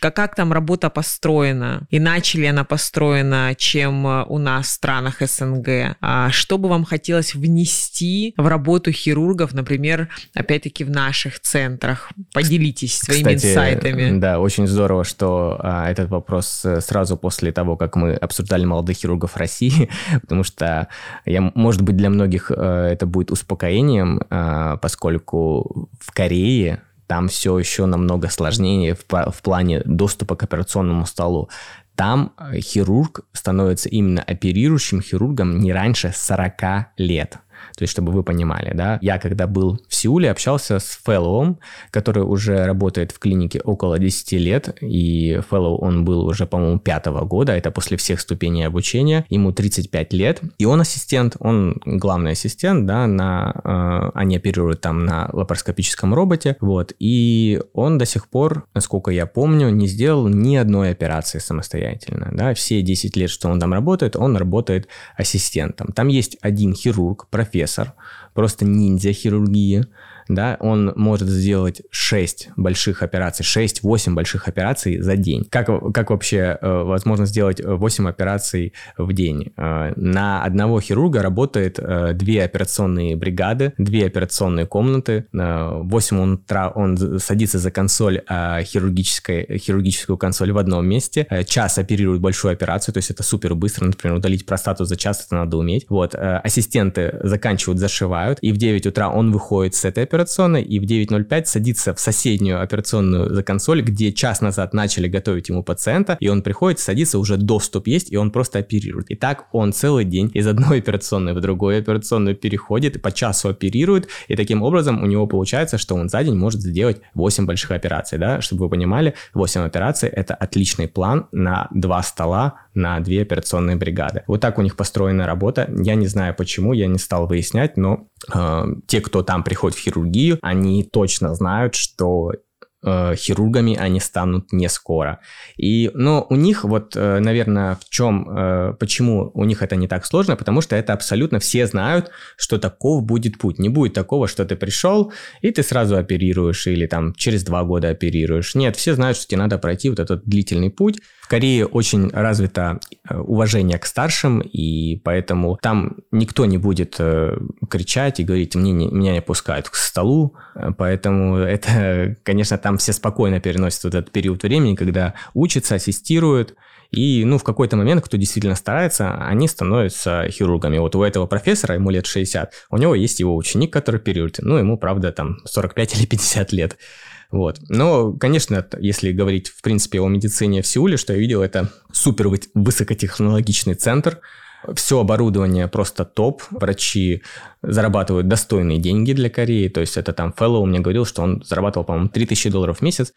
Как, как там работа построена, иначе ли она построена, чем э, у нас в странах СНГ. А что бы вам хотелось внести в работу хирургов, например, опять-таки в наших центрах? Поделитесь своими Кстати, инсайтами. Да, очень здорово, что а, этот вопрос э, сразу после того, как мы обсуждали молодых хирургов России, потому что, я, может быть, для многих э, это будет успокоением, а, поскольку в Корее там все еще намного сложнее в, в плане доступа к операционному столу. Там э, хирург становится именно оперирующим хирургом не раньше 40 лет. То есть, чтобы вы понимали, да, я когда был в Сеуле, общался с фэллоуом, который уже работает в клинике около 10 лет, и фэллоу он был уже, по-моему, пятого года, это после всех ступеней обучения, ему 35 лет, и он ассистент, он главный ассистент, да, на, э, они оперируют там на лапароскопическом роботе, вот, и он до сих пор, насколько я помню, не сделал ни одной операции самостоятельно, да, все 10 лет, что он там работает, он работает ассистентом. Там есть один хирург, профессор, профессор, просто ниндзя хирургии, да, он может сделать 6 больших операций, 6-8 больших операций за день. Как, как вообще э, возможно сделать 8 операций в день? Э, на одного хирурга работает э, 2 операционные бригады, 2 операционные комнаты. Э, 8 утра он садится за консоль э, хирургической, хирургическую консоль в одном месте, э, час оперирует большую операцию, то есть это супер быстро, например, удалить простату за час это надо уметь. Вот, э, ассистенты заканчивают, зашивают, и в 9 утра он выходит с этой операции, операционной и в 9.05 садится в соседнюю операционную за консоль, где час назад начали готовить ему пациента, и он приходит, садится, уже доступ есть, и он просто оперирует. И так он целый день из одной операционной в другую операционную переходит, по часу оперирует, и таким образом у него получается, что он за день может сделать 8 больших операций, да, чтобы вы понимали, 8 операций это отличный план на два стола, на две операционные бригады. Вот так у них построена работа. Я не знаю почему, я не стал выяснять, но э, те, кто там приходит в хирургию, они точно знают, что э, хирургами они станут не скоро. И, но у них вот, э, наверное, в чем, э, почему у них это не так сложно, потому что это абсолютно все знают, что таков будет путь. Не будет такого, что ты пришел, и ты сразу оперируешь, или там через два года оперируешь. Нет, все знают, что тебе надо пройти вот этот длительный путь, в Корее очень развито э, уважение к старшим, и поэтому там никто не будет э, кричать и говорить, мне не, меня не пускают к столу, э, поэтому это, конечно, там там все спокойно переносят вот этот период времени, когда учатся, ассистируют, и, ну, в какой-то момент, кто действительно старается, они становятся хирургами. Вот у этого профессора, ему лет 60, у него есть его ученик, который период, ну, ему, правда, там 45 или 50 лет. Вот. Но, конечно, если говорить, в принципе, о медицине в Сеуле, что я видел, это супер высокотехнологичный центр, все оборудование просто топ, врачи зарабатывают достойные деньги для Кореи, то есть это там Фэллоу мне говорил, что он зарабатывал, по-моему, 3000 долларов в месяц,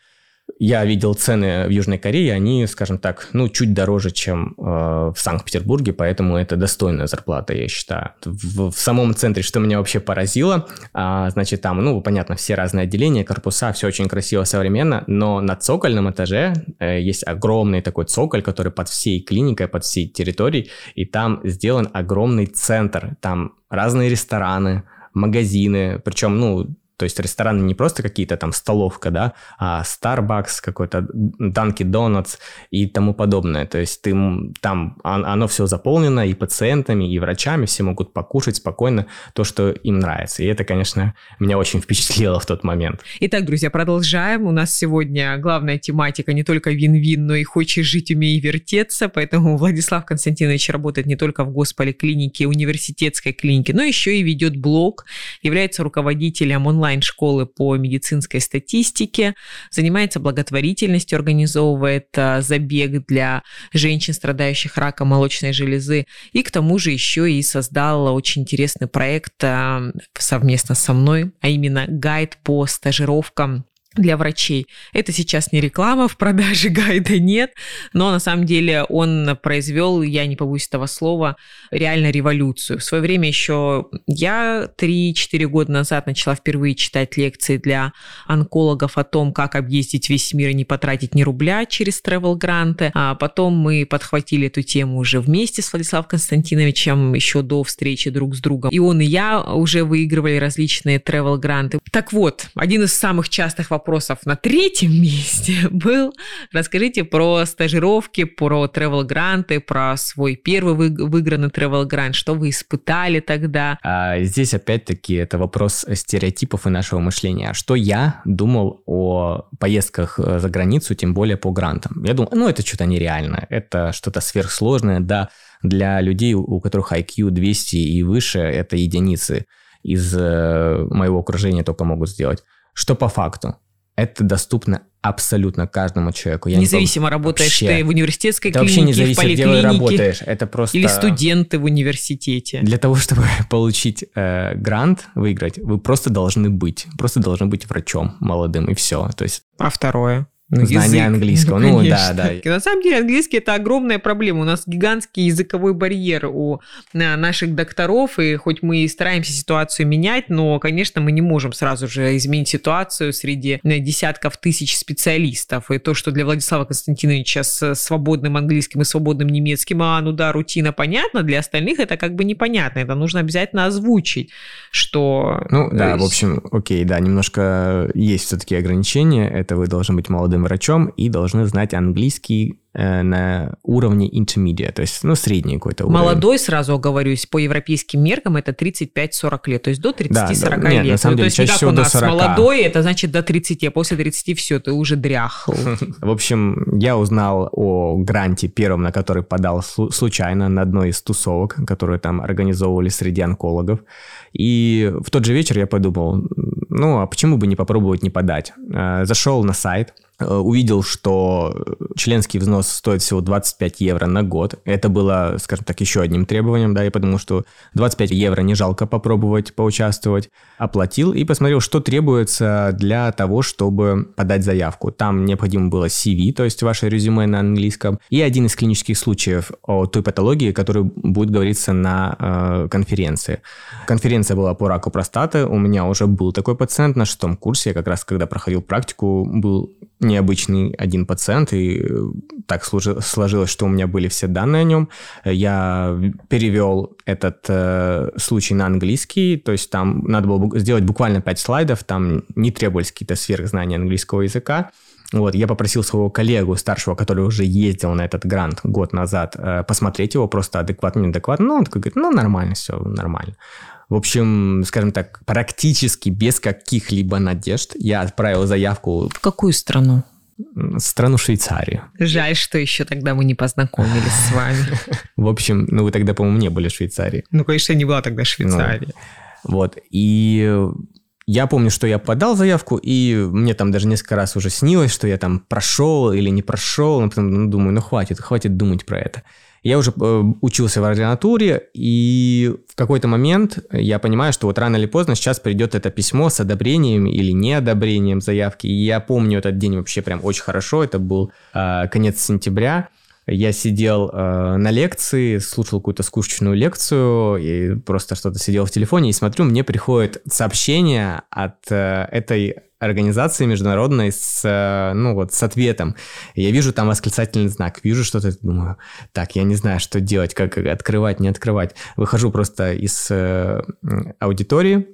я видел цены в Южной Корее, они, скажем так, ну, чуть дороже, чем э, в Санкт-Петербурге, поэтому это достойная зарплата, я считаю. В, в самом центре, что меня вообще поразило, а, значит, там, ну, понятно, все разные отделения, корпуса, все очень красиво, современно, но на цокольном этаже э, есть огромный такой цоколь, который под всей клиникой, под всей территорией, и там сделан огромный центр, там разные рестораны, магазины, причем, ну, то есть рестораны не просто какие-то там столовка, да, а Starbucks, какой-то Dunkin' Donuts и тому подобное. То есть ты там, оно все заполнено и пациентами, и врачами, все могут покушать спокойно то, что им нравится. И это, конечно, меня очень впечатлило в тот момент. Итак, друзья, продолжаем. У нас сегодня главная тематика не только вин-вин, но и хочешь жить, умей вертеться. Поэтому Владислав Константинович работает не только в госполиклинике, университетской клинике, но еще и ведет блог, является руководителем онлайн онлайн-школы по медицинской статистике, занимается благотворительностью, организовывает а, забег для женщин, страдающих раком молочной железы, и к тому же еще и создала очень интересный проект а, совместно со мной, а именно гайд по стажировкам для врачей. Это сейчас не реклама, в продаже гайда нет, но на самом деле он произвел, я не побоюсь этого слова, реально революцию. В свое время еще я 3-4 года назад начала впервые читать лекции для онкологов о том, как объездить весь мир и не потратить ни рубля через travel гранты. А потом мы подхватили эту тему уже вместе с Владиславом Константиновичем еще до встречи друг с другом. И он и я уже выигрывали различные travel гранты. Так вот, один из самых частых вопросов вопросов на третьем месте был, расскажите про стажировки, про travel гранты, про свой первый выигранный travel грант, что вы испытали тогда. А, здесь опять-таки это вопрос стереотипов и нашего мышления. Что я думал о поездках э, за границу, тем более по грантам? Я думал, ну это что-то нереально, это что-то сверхсложное, да, для людей, у которых IQ 200 и выше, это единицы из э, моего окружения только могут сделать. Что по факту? Это доступно абсолютно каждому человеку. Я Независимо, не работаешь вообще. ты в университетской это клинике, вообще не в поликлинике, где вы работаешь. Это просто... Или студенты в университете. Для того, чтобы получить э, грант, выиграть, вы просто должны быть. Просто должны быть врачом молодым, и все. То есть... А второе? Ну, Знание язык. английского. Ну, ну да, да. На самом деле английский это огромная проблема. У нас гигантский языковой барьер у наших докторов, и хоть мы и стараемся ситуацию менять, но, конечно, мы не можем сразу же изменить ситуацию среди десятков тысяч специалистов. И то, что для Владислава Константиновича с свободным английским и свободным немецким, а, ну да, рутина понятна, для остальных это как бы непонятно. Это нужно обязательно озвучить, что... Ну да, есть... в общем, окей, да, немножко есть все-таки ограничения. Это вы должны быть молодым молодым врачом и должны знать английский э, на уровне intermediate, то есть, ну, средний какой-то уровень. Молодой, сразу оговорюсь, по европейским меркам это 35-40 лет, то есть до 30-40 да, да, лет. Нет, на самом ну, деле, то есть не как у нас 40. молодой, это значит до 30, а после 30 все, ты уже дряхл. В общем, я узнал о гранте первом, на который подал случайно на одной из тусовок, которые там организовывали среди онкологов. И в тот же вечер я подумал, ну, а почему бы не попробовать не подать? Э, зашел на сайт, увидел, что членский взнос стоит всего 25 евро на год. Это было, скажем так, еще одним требованием, да, я подумал, что 25 евро не жалко попробовать поучаствовать. Оплатил и посмотрел, что требуется для того, чтобы подать заявку. Там необходимо было CV, то есть ваше резюме на английском, и один из клинических случаев о той патологии, который будет говориться на э, конференции. Конференция была по раку простаты, у меня уже был такой пациент на шестом курсе, я как раз когда проходил практику, был необычный один пациент, и э, так сложилось, что у меня были все данные о нем. Я перевел этот э, случай на английский, то есть там надо было сделать буквально 5 слайдов, там не требовались какие-то сверхзнания английского языка. Вот, я попросил своего коллегу старшего, который уже ездил на этот грант год назад, э, посмотреть его просто адекватно, неадекватно. Ну, он такой говорит, ну, нормально, все, нормально. В общем, скажем так, практически без каких-либо надежд я отправил заявку В какую страну? страну Швейцарию. Жаль, что еще тогда мы не познакомились с вами. В общем, ну вы тогда, по-моему, не были в Швейцарии. Ну, конечно, не была тогда Швейцария. Вот. И я помню, что я подал заявку, и мне там даже несколько раз уже снилось, что я там прошел или не прошел. Но потом ну, думаю, ну хватит, хватит думать про это. Я уже э, учился в ординатуре, и в какой-то момент я понимаю, что вот рано или поздно сейчас придет это письмо с одобрением или неодобрением заявки. И я помню этот день вообще прям очень хорошо. Это был э, конец сентября. Я сидел э, на лекции, слушал какую-то скучную лекцию и просто что-то сидел в телефоне и смотрю, мне приходит сообщение от э, этой организации международной с, э, ну вот, с ответом. Я вижу там восклицательный знак, вижу что-то, думаю, так, я не знаю, что делать, как открывать, не открывать. Выхожу просто из э, аудитории,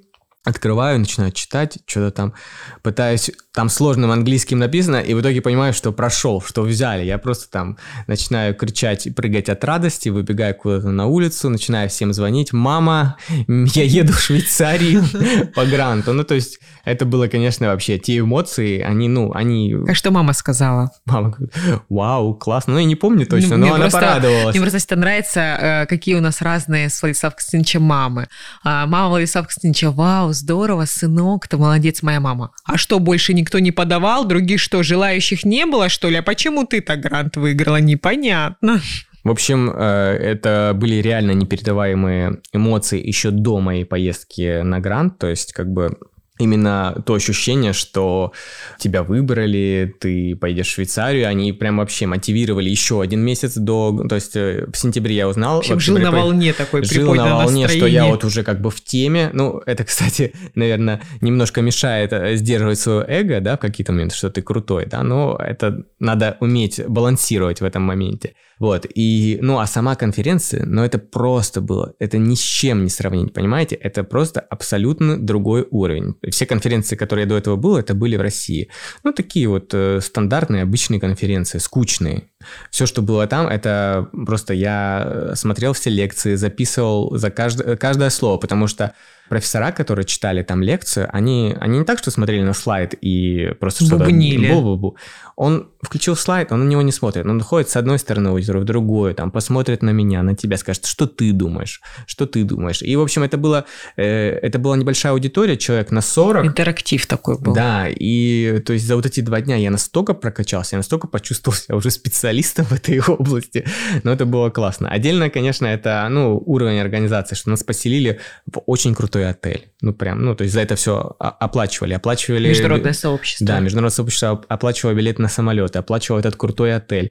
открываю, начинаю читать, что-то там пытаюсь, там сложным английским написано, и в итоге понимаю, что прошел, что взяли. Я просто там начинаю кричать и прыгать от радости, выбегаю куда-то на улицу, начинаю всем звонить. Мама, я еду в Швейцарию по гранту. Ну, то есть это было, конечно, вообще те эмоции, они, ну, они... А что мама сказала? Мама говорит, вау, классно. Ну, я не помню точно, но она порадовалась. Мне просто это нравится, э, какие у нас разные с Владиславом мамы. А, Мама Владислава Константиновича, вау, здорово, сынок, ты молодец, моя мама. А что, больше никто не подавал? Других что, желающих не было, что ли? А почему ты так грант выиграла? Непонятно. В общем, э, это были реально непередаваемые эмоции еще до моей поездки на грант, то есть как бы именно то ощущение, что тебя выбрали, ты поедешь в Швейцарию, они прям вообще мотивировали еще один месяц до, то есть э, в сентябре я узнал. В общем, в жил на волне такой Жил на волне, что я вот уже как бы в теме. Ну, это, кстати, наверное, немножко мешает э, сдерживать свое эго, да, в какие-то моменты, что ты крутой, да, но это надо уметь балансировать в этом моменте. Вот, и, ну, а сама конференция, ну, это просто было, это ни с чем не сравнить, понимаете? Это просто абсолютно другой уровень. Все конференции, которые я до этого был, это были в России. Ну, такие вот э, стандартные, обычные конференции, скучные. Все, что было там, это просто я э, смотрел все лекции, записывал за каждое, каждое слово, потому что профессора, которые читали там лекцию, они, они не так, что смотрели на слайд и просто что-то... Бубнили. Бу-бу-бу. Он включил слайд, он на него не смотрит. Он ходит с одной стороны аудитории в другую, там, посмотрит на меня, на тебя, скажет, что ты думаешь, что ты думаешь. И, в общем, это, было, э, это была небольшая аудитория, человек на 40, Интерактив такой был. да, и то есть за вот эти два дня я настолько прокачался, я настолько почувствовал себя уже специалистом в этой области, но это было классно. Отдельно, конечно, это, ну, уровень организации, что нас поселили в очень крутой отель. Ну, прям, ну, то есть за это все оплачивали, оплачивали... Международное сообщество. Да, международное сообщество оп- оплачивало билет на самолет, оплачивало этот крутой отель.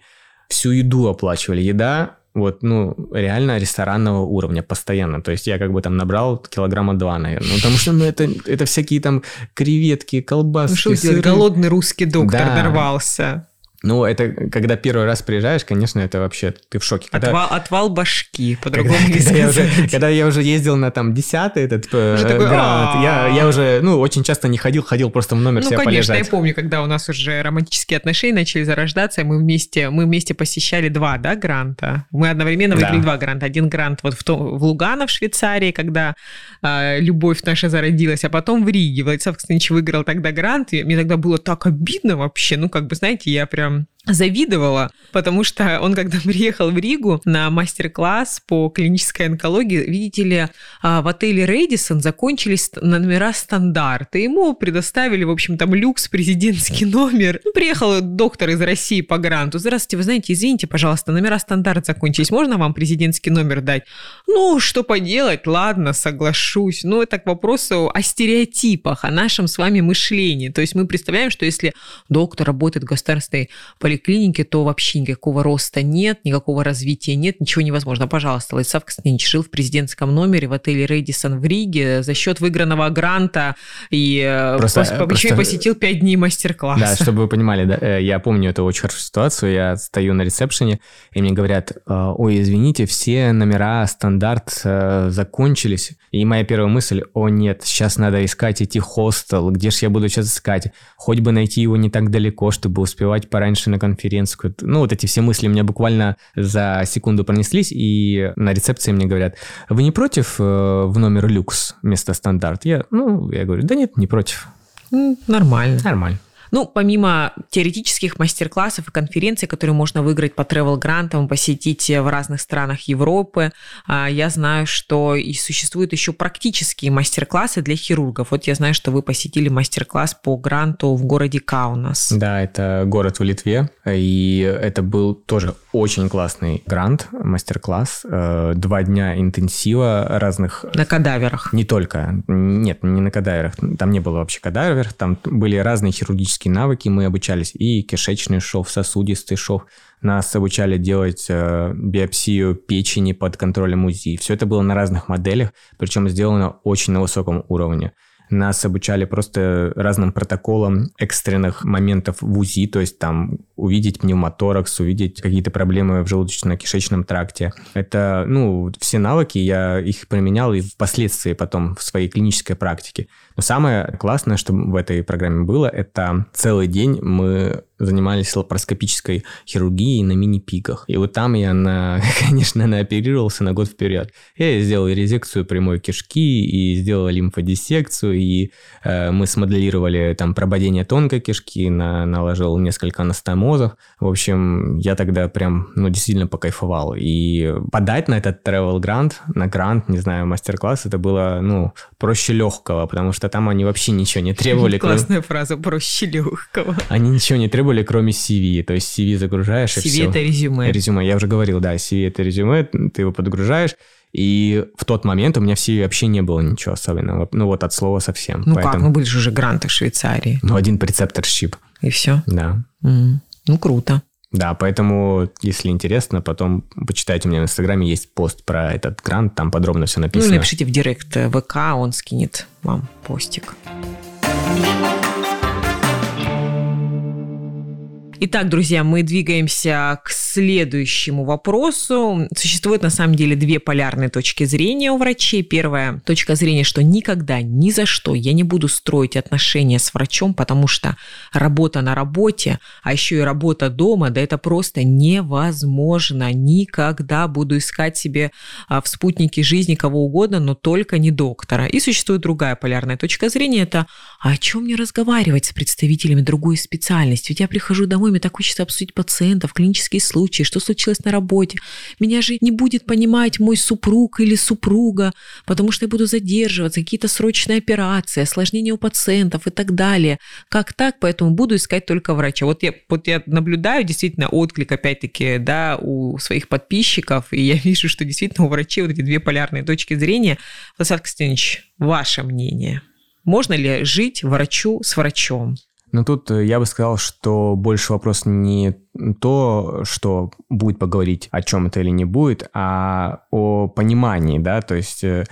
Всю еду оплачивали. Еда, вот, ну, реально ресторанного уровня постоянно. То есть я как бы там набрал килограмма два, наверное. Ну, потому что, ну, это, это всякие там креветки, колбаски, Ну что сыры. голодный русский доктор Да. нарвался. Ну, это когда первый раз приезжаешь, конечно, это вообще, ты в шоке. Когда- Отвал, отвал башки, когда, по-другому не когда я уже, когда я уже ездил на там десятый этот э, такой, я, я уже, ну, очень часто не ходил, ходил просто в номер Ну, себя конечно, полежать. я помню, когда у нас уже романтические отношения начали зарождаться, мы вместе, мы вместе посещали два, да, гранта. Мы одновременно выиграли Да. два гранта. Один грант вот в, том, в Лугано, в Швейцарии, когда а, любовь наша зародилась, а потом в Риге. Владислав Константинович выиграл тогда грант, и мне тогда было так обидно вообще. Ну, как бы, знаете, я прям Instagram завидовала, потому что он, когда приехал в Ригу на мастер-класс по клинической онкологии, видите ли, а, в отеле Рэдисон закончились номера стандарта. Ему предоставили, в общем, там люкс, президентский номер. Ну, приехал доктор из России по гранту. Здравствуйте, вы знаете, извините, пожалуйста, номера стандарт закончились. Можно вам президентский номер дать? Ну, что поделать, ладно, соглашусь. Ну, это к вопросу о стереотипах, о нашем с вами мышлении. То есть мы представляем, что если доктор работает в государственной поликлинике, то вообще никакого роста нет, никакого развития нет, ничего невозможно. Пожалуйста, Владислав Константинович жил в президентском номере в отеле Рэдисон в Риге за счет выигранного гранта и э, Просто- пос- по- еще и просто- посетил пять дней мастер-класса. Да, чтобы вы понимали, да, э, я помню эту очень хорошую ситуацию. Я стою на ресепшене, и мне говорят, э, ой, извините, все номера стандарт э, закончились. И моя первая мысль, о нет, сейчас надо искать идти хостел, где же я буду сейчас искать? Хоть бы найти его не так далеко, чтобы успевать пораньше на конференцию. Ну, вот эти все мысли у меня буквально за секунду пронеслись, и на рецепции мне говорят, вы не против э, в номер люкс вместо стандарт? Я, ну, я говорю, да нет, не против. Нормально. Нормально. Ну, помимо теоретических мастер-классов и конференций, которые можно выиграть по travel грантам посетить в разных странах Европы, а, я знаю, что и существуют еще практические мастер-классы для хирургов. Вот я знаю, что вы посетили мастер-класс по гранту в городе Каунас. Да, это город в Литве, и это был тоже очень классный грант, мастер-класс. Э, два дня интенсива разных... На кадаверах? Не только. Нет, не на кадаверах. Там не было вообще кадаверов, там были разные хирургические практические навыки мы обучались, и кишечный шов, сосудистый шов. Нас обучали делать э, биопсию печени под контролем УЗИ. Все это было на разных моделях, причем сделано очень на высоком уровне. Нас обучали просто разным протоколам экстренных моментов в УЗИ, то есть там увидеть пневмоторакс, увидеть какие-то проблемы в желудочно-кишечном тракте. Это, ну, все навыки, я их применял и впоследствии потом в своей клинической практике. Но самое классное, что в этой программе было, это целый день мы занимались лапароскопической хирургией на мини-пиках. И вот там я, на, конечно, наоперировался на год вперед. Я сделал резекцию прямой кишки и сделал лимфодиссекцию, и э, мы смоделировали там прободение тонкой кишки, на, наложил несколько анастомозов. В общем, я тогда прям, ну, действительно покайфовал. И подать на этот travel грант, на грант, не знаю, мастер-класс, это было, ну, проще легкого, потому что там они вообще ничего не требовали. Классная фраза, проще легкого. Они ничего не требовали, кроме CV. То есть CV загружаешь, и CV все. это резюме. Резюме, я уже говорил, да, CV это резюме, ты его подгружаешь, и в тот момент у меня в CV вообще не было ничего особенного. Ну вот от слова совсем. Ну Поэтому... как, ну были же уже гранты в Швейцарии. Ну один прецепторщип. И все? Да. Mm. Ну круто. Да, поэтому, если интересно, потом почитайте, у меня в Инстаграме есть пост про этот грант, там подробно все написано. Ну, напишите в директ ВК, он скинет вам постик. Итак, друзья, мы двигаемся к следующему вопросу. Существует на самом деле две полярные точки зрения у врачей. Первая точка зрения, что никогда, ни за что я не буду строить отношения с врачом, потому что работа на работе, а еще и работа дома, да это просто невозможно. Никогда буду искать себе а, в спутнике жизни кого угодно, но только не доктора. И существует другая полярная точка зрения, это а о чем мне разговаривать с представителями другой специальности? Ведь я прихожу домой, мне так хочется обсудить пациентов, клинические случаи, что случилось на работе. Меня же не будет понимать мой супруг или супруга, потому что я буду задерживаться, какие-то срочные операции, осложнения у пациентов и так далее. Как так? Поэтому буду искать только врача. Вот я, вот я наблюдаю действительно отклик, опять-таки, да, у своих подписчиков, и я вижу, что действительно у врачей вот эти две полярные точки зрения. Владислав Костянович, ваше мнение? Можно ли жить врачу с врачом? Ну, тут э, я бы сказал, что больше вопрос не то, что будет поговорить о чем это или не будет, а о понимании, да, то есть э,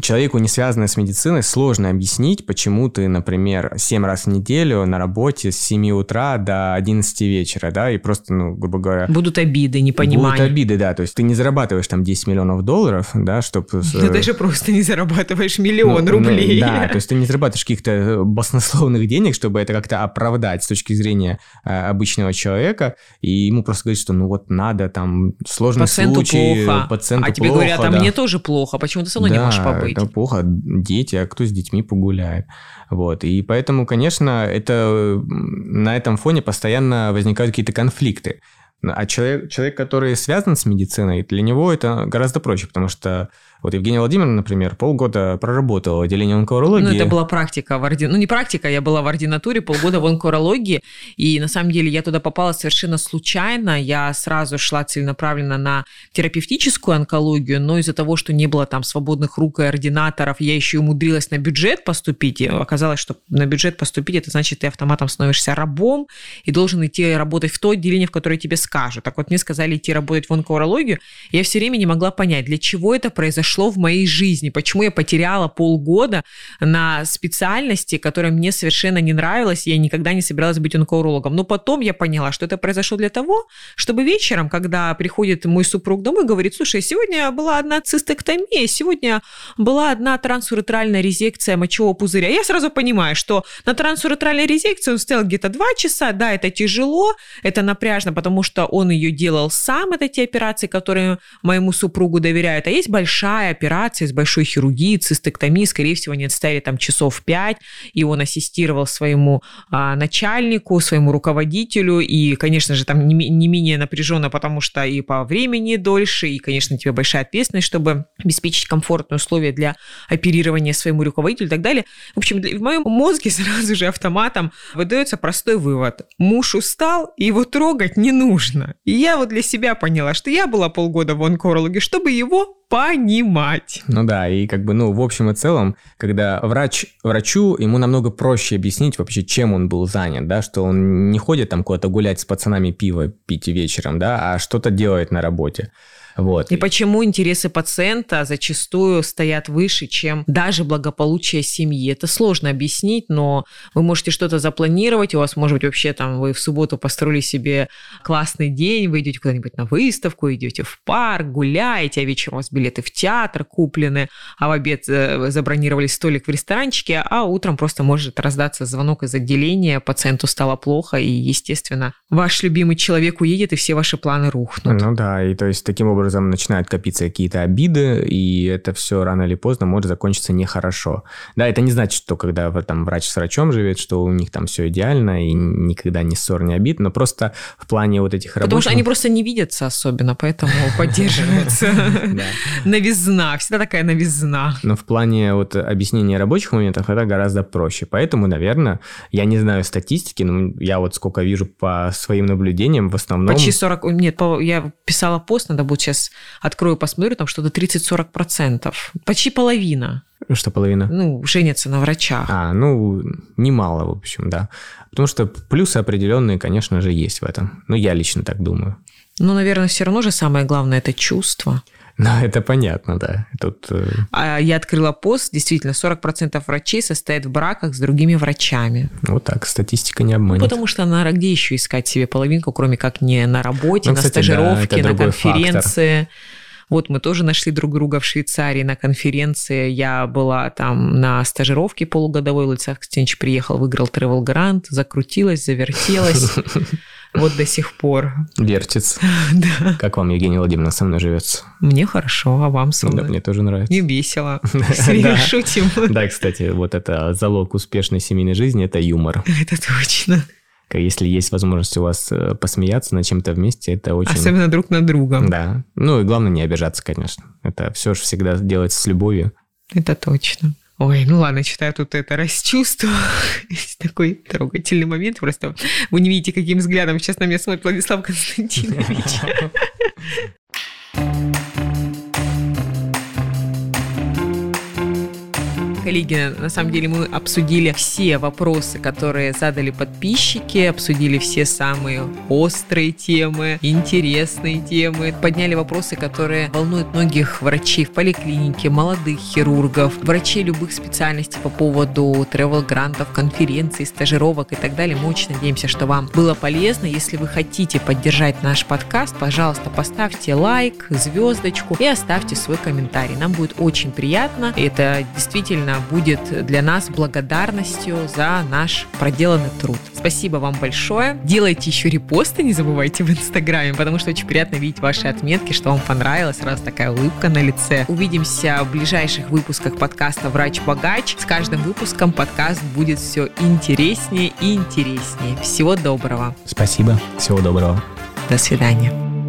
человеку, не связанное с медициной, сложно объяснить, почему ты, например, 7 раз в неделю на работе с 7 утра до 11 вечера, да, и просто, ну, грубо говоря... Будут обиды, непонимание. Будут обиды, да, то есть ты не зарабатываешь там 10 миллионов долларов, да, чтобы... Ты даже просто не зарабатываешь миллион ну, рублей. Ну, да, то есть ты не зарабатываешь каких-то баснословных денег, чтобы это как-то оправдать с точки зрения э, обычного человека, и ему просто говорят, что ну вот надо, там сложный пациенту случай, плохо. пациенту А тебе плохо, говорят, а да. мне тоже плохо, почему ты со мной да, не можешь побыть? это плохо, дети, а кто с детьми погуляет? Вот, и поэтому, конечно, это на этом фоне постоянно возникают какие-то конфликты. А человек, человек, который связан с медициной, для него это гораздо проще, потому что вот Евгения Владимировна, например, полгода проработала в отделении онкологии. Ну, это была практика в ординатуре. Ну, не практика, я была в ординатуре полгода в онкологии, и на самом деле я туда попала совершенно случайно. Я сразу шла целенаправленно на терапевтическую онкологию, но из-за того, что не было там свободных рук и ординаторов, я еще умудрилась на бюджет поступить. И оказалось, что на бюджет поступить, это значит, ты автоматом становишься рабом и должен идти работать в то отделение, в которое тебе скажут. Так вот, мне сказали идти работать в онкологию, я все время не могла понять, для чего это произошло произошло в моей жизни, почему я потеряла полгода на специальности, которая мне совершенно не нравилась, я никогда не собиралась быть онкоурологом. Но потом я поняла, что это произошло для того, чтобы вечером, когда приходит мой супруг домой, говорит, слушай, сегодня была одна цистектомия, сегодня была одна трансуретральная резекция мочевого пузыря. Я сразу понимаю, что на трансуретральной резекции он стоял где-то два часа, да, это тяжело, это напряжно, потому что он ее делал сам, это те операции, которые моему супругу доверяют. А есть большая операция с большой хирургией, цистектомии, скорее всего, они отстояли там часов пять, и он ассистировал своему а, начальнику, своему руководителю, и, конечно же, там не, не менее напряженно, потому что и по времени дольше, и, конечно, тебе большая ответственность, чтобы обеспечить комфортные условия для оперирования своему руководителю и так далее. В общем, в моем мозге сразу же автоматом выдается простой вывод. Муж устал, его трогать не нужно. И я вот для себя поняла, что я была полгода в онкологе, чтобы его понимать. Ну да, и как бы, ну, в общем и целом, когда врач, врачу, ему намного проще объяснить вообще, чем он был занят, да, что он не ходит там куда-то гулять с пацанами пиво пить вечером, да, а что-то делает на работе. Вот. И почему интересы пациента зачастую стоят выше, чем даже благополучие семьи. Это сложно объяснить, но вы можете что-то запланировать, у вас может быть вообще там вы в субботу построили себе классный день, вы идете куда-нибудь на выставку, идете в парк, гуляете, а вечером у вас билеты в театр куплены, а в обед э, забронировали столик в ресторанчике, а утром просто может раздаться звонок из отделения, пациенту стало плохо, и, естественно, ваш любимый человек уедет, и все ваши планы рухнут. Ну да, и то есть таким образом образом начинают копиться какие-то обиды, и это все рано или поздно может закончиться нехорошо. Да, это не значит, что когда там врач с врачом живет, что у них там все идеально и никогда ни ссор, ни обид, но просто в плане вот этих рабочих... Потому что они просто не видятся особенно, поэтому поддерживаются. Новизна, всегда такая новизна. Но в плане вот объяснения рабочих моментов это гораздо проще. Поэтому, наверное, я не знаю статистики, но я вот сколько вижу по своим наблюдениям, в основном... Почти 40... Нет, я писала пост, надо будет сейчас сейчас открою, посмотрю, там что-то 30-40%. Почти половина. Что половина? Ну, женятся на врачах. А, ну, немало, в общем, да. Потому что плюсы определенные, конечно же, есть в этом. Ну, я лично так думаю. Ну, наверное, все равно же самое главное – это чувство. Ну, это понятно, да. Тут... Э, а я открыла пост, действительно, 40% врачей состоят в браках с другими врачами. Вот так, статистика не обманет. Ну, потому что на где еще искать себе половинку, кроме как не на работе, ну, на кстати, стажировке, да, на конференции. Фактор. Вот мы тоже нашли друг друга в Швейцарии на конференции. Я была там на стажировке полугодовой. Луцак Костянович приехал, выиграл Travel Grant, закрутилась, завертелась. Вот до сих пор. Вертится. Да. Как вам, Евгения Владимировна, со мной живется? Мне хорошо, а вам со мной? Да, мне тоже нравится. Не весело. Серьезно, шутим. Да, кстати, вот это залог успешной семейной жизни – это юмор. Это точно. Если есть возможность у вас э, посмеяться над чем-то вместе, это очень... Особенно друг над другом. Да. Ну и главное не обижаться, конечно. Это все же всегда делается с любовью. Это точно. Ой, ну ладно, читаю тут это расчувствовала. Есть такой трогательный момент. Просто вы не видите, каким взглядом сейчас на меня смотрит Владислав Константинович. коллеги, на самом деле мы обсудили все вопросы, которые задали подписчики, обсудили все самые острые темы, интересные темы, подняли вопросы, которые волнуют многих врачей в поликлинике, молодых хирургов, врачей любых специальностей по поводу travel-грантов, конференций, стажировок и так далее. Мы очень надеемся, что вам было полезно. Если вы хотите поддержать наш подкаст, пожалуйста, поставьте лайк, звездочку и оставьте свой комментарий. Нам будет очень приятно. Это действительно будет для нас благодарностью за наш проделанный труд. Спасибо вам большое. Делайте еще репосты, не забывайте в Инстаграме, потому что очень приятно видеть ваши отметки, что вам понравилось, раз такая улыбка на лице. Увидимся в ближайших выпусках подкаста «Врач-богач». С каждым выпуском подкаст будет все интереснее и интереснее. Всего доброго. Спасибо. Всего доброго. До свидания.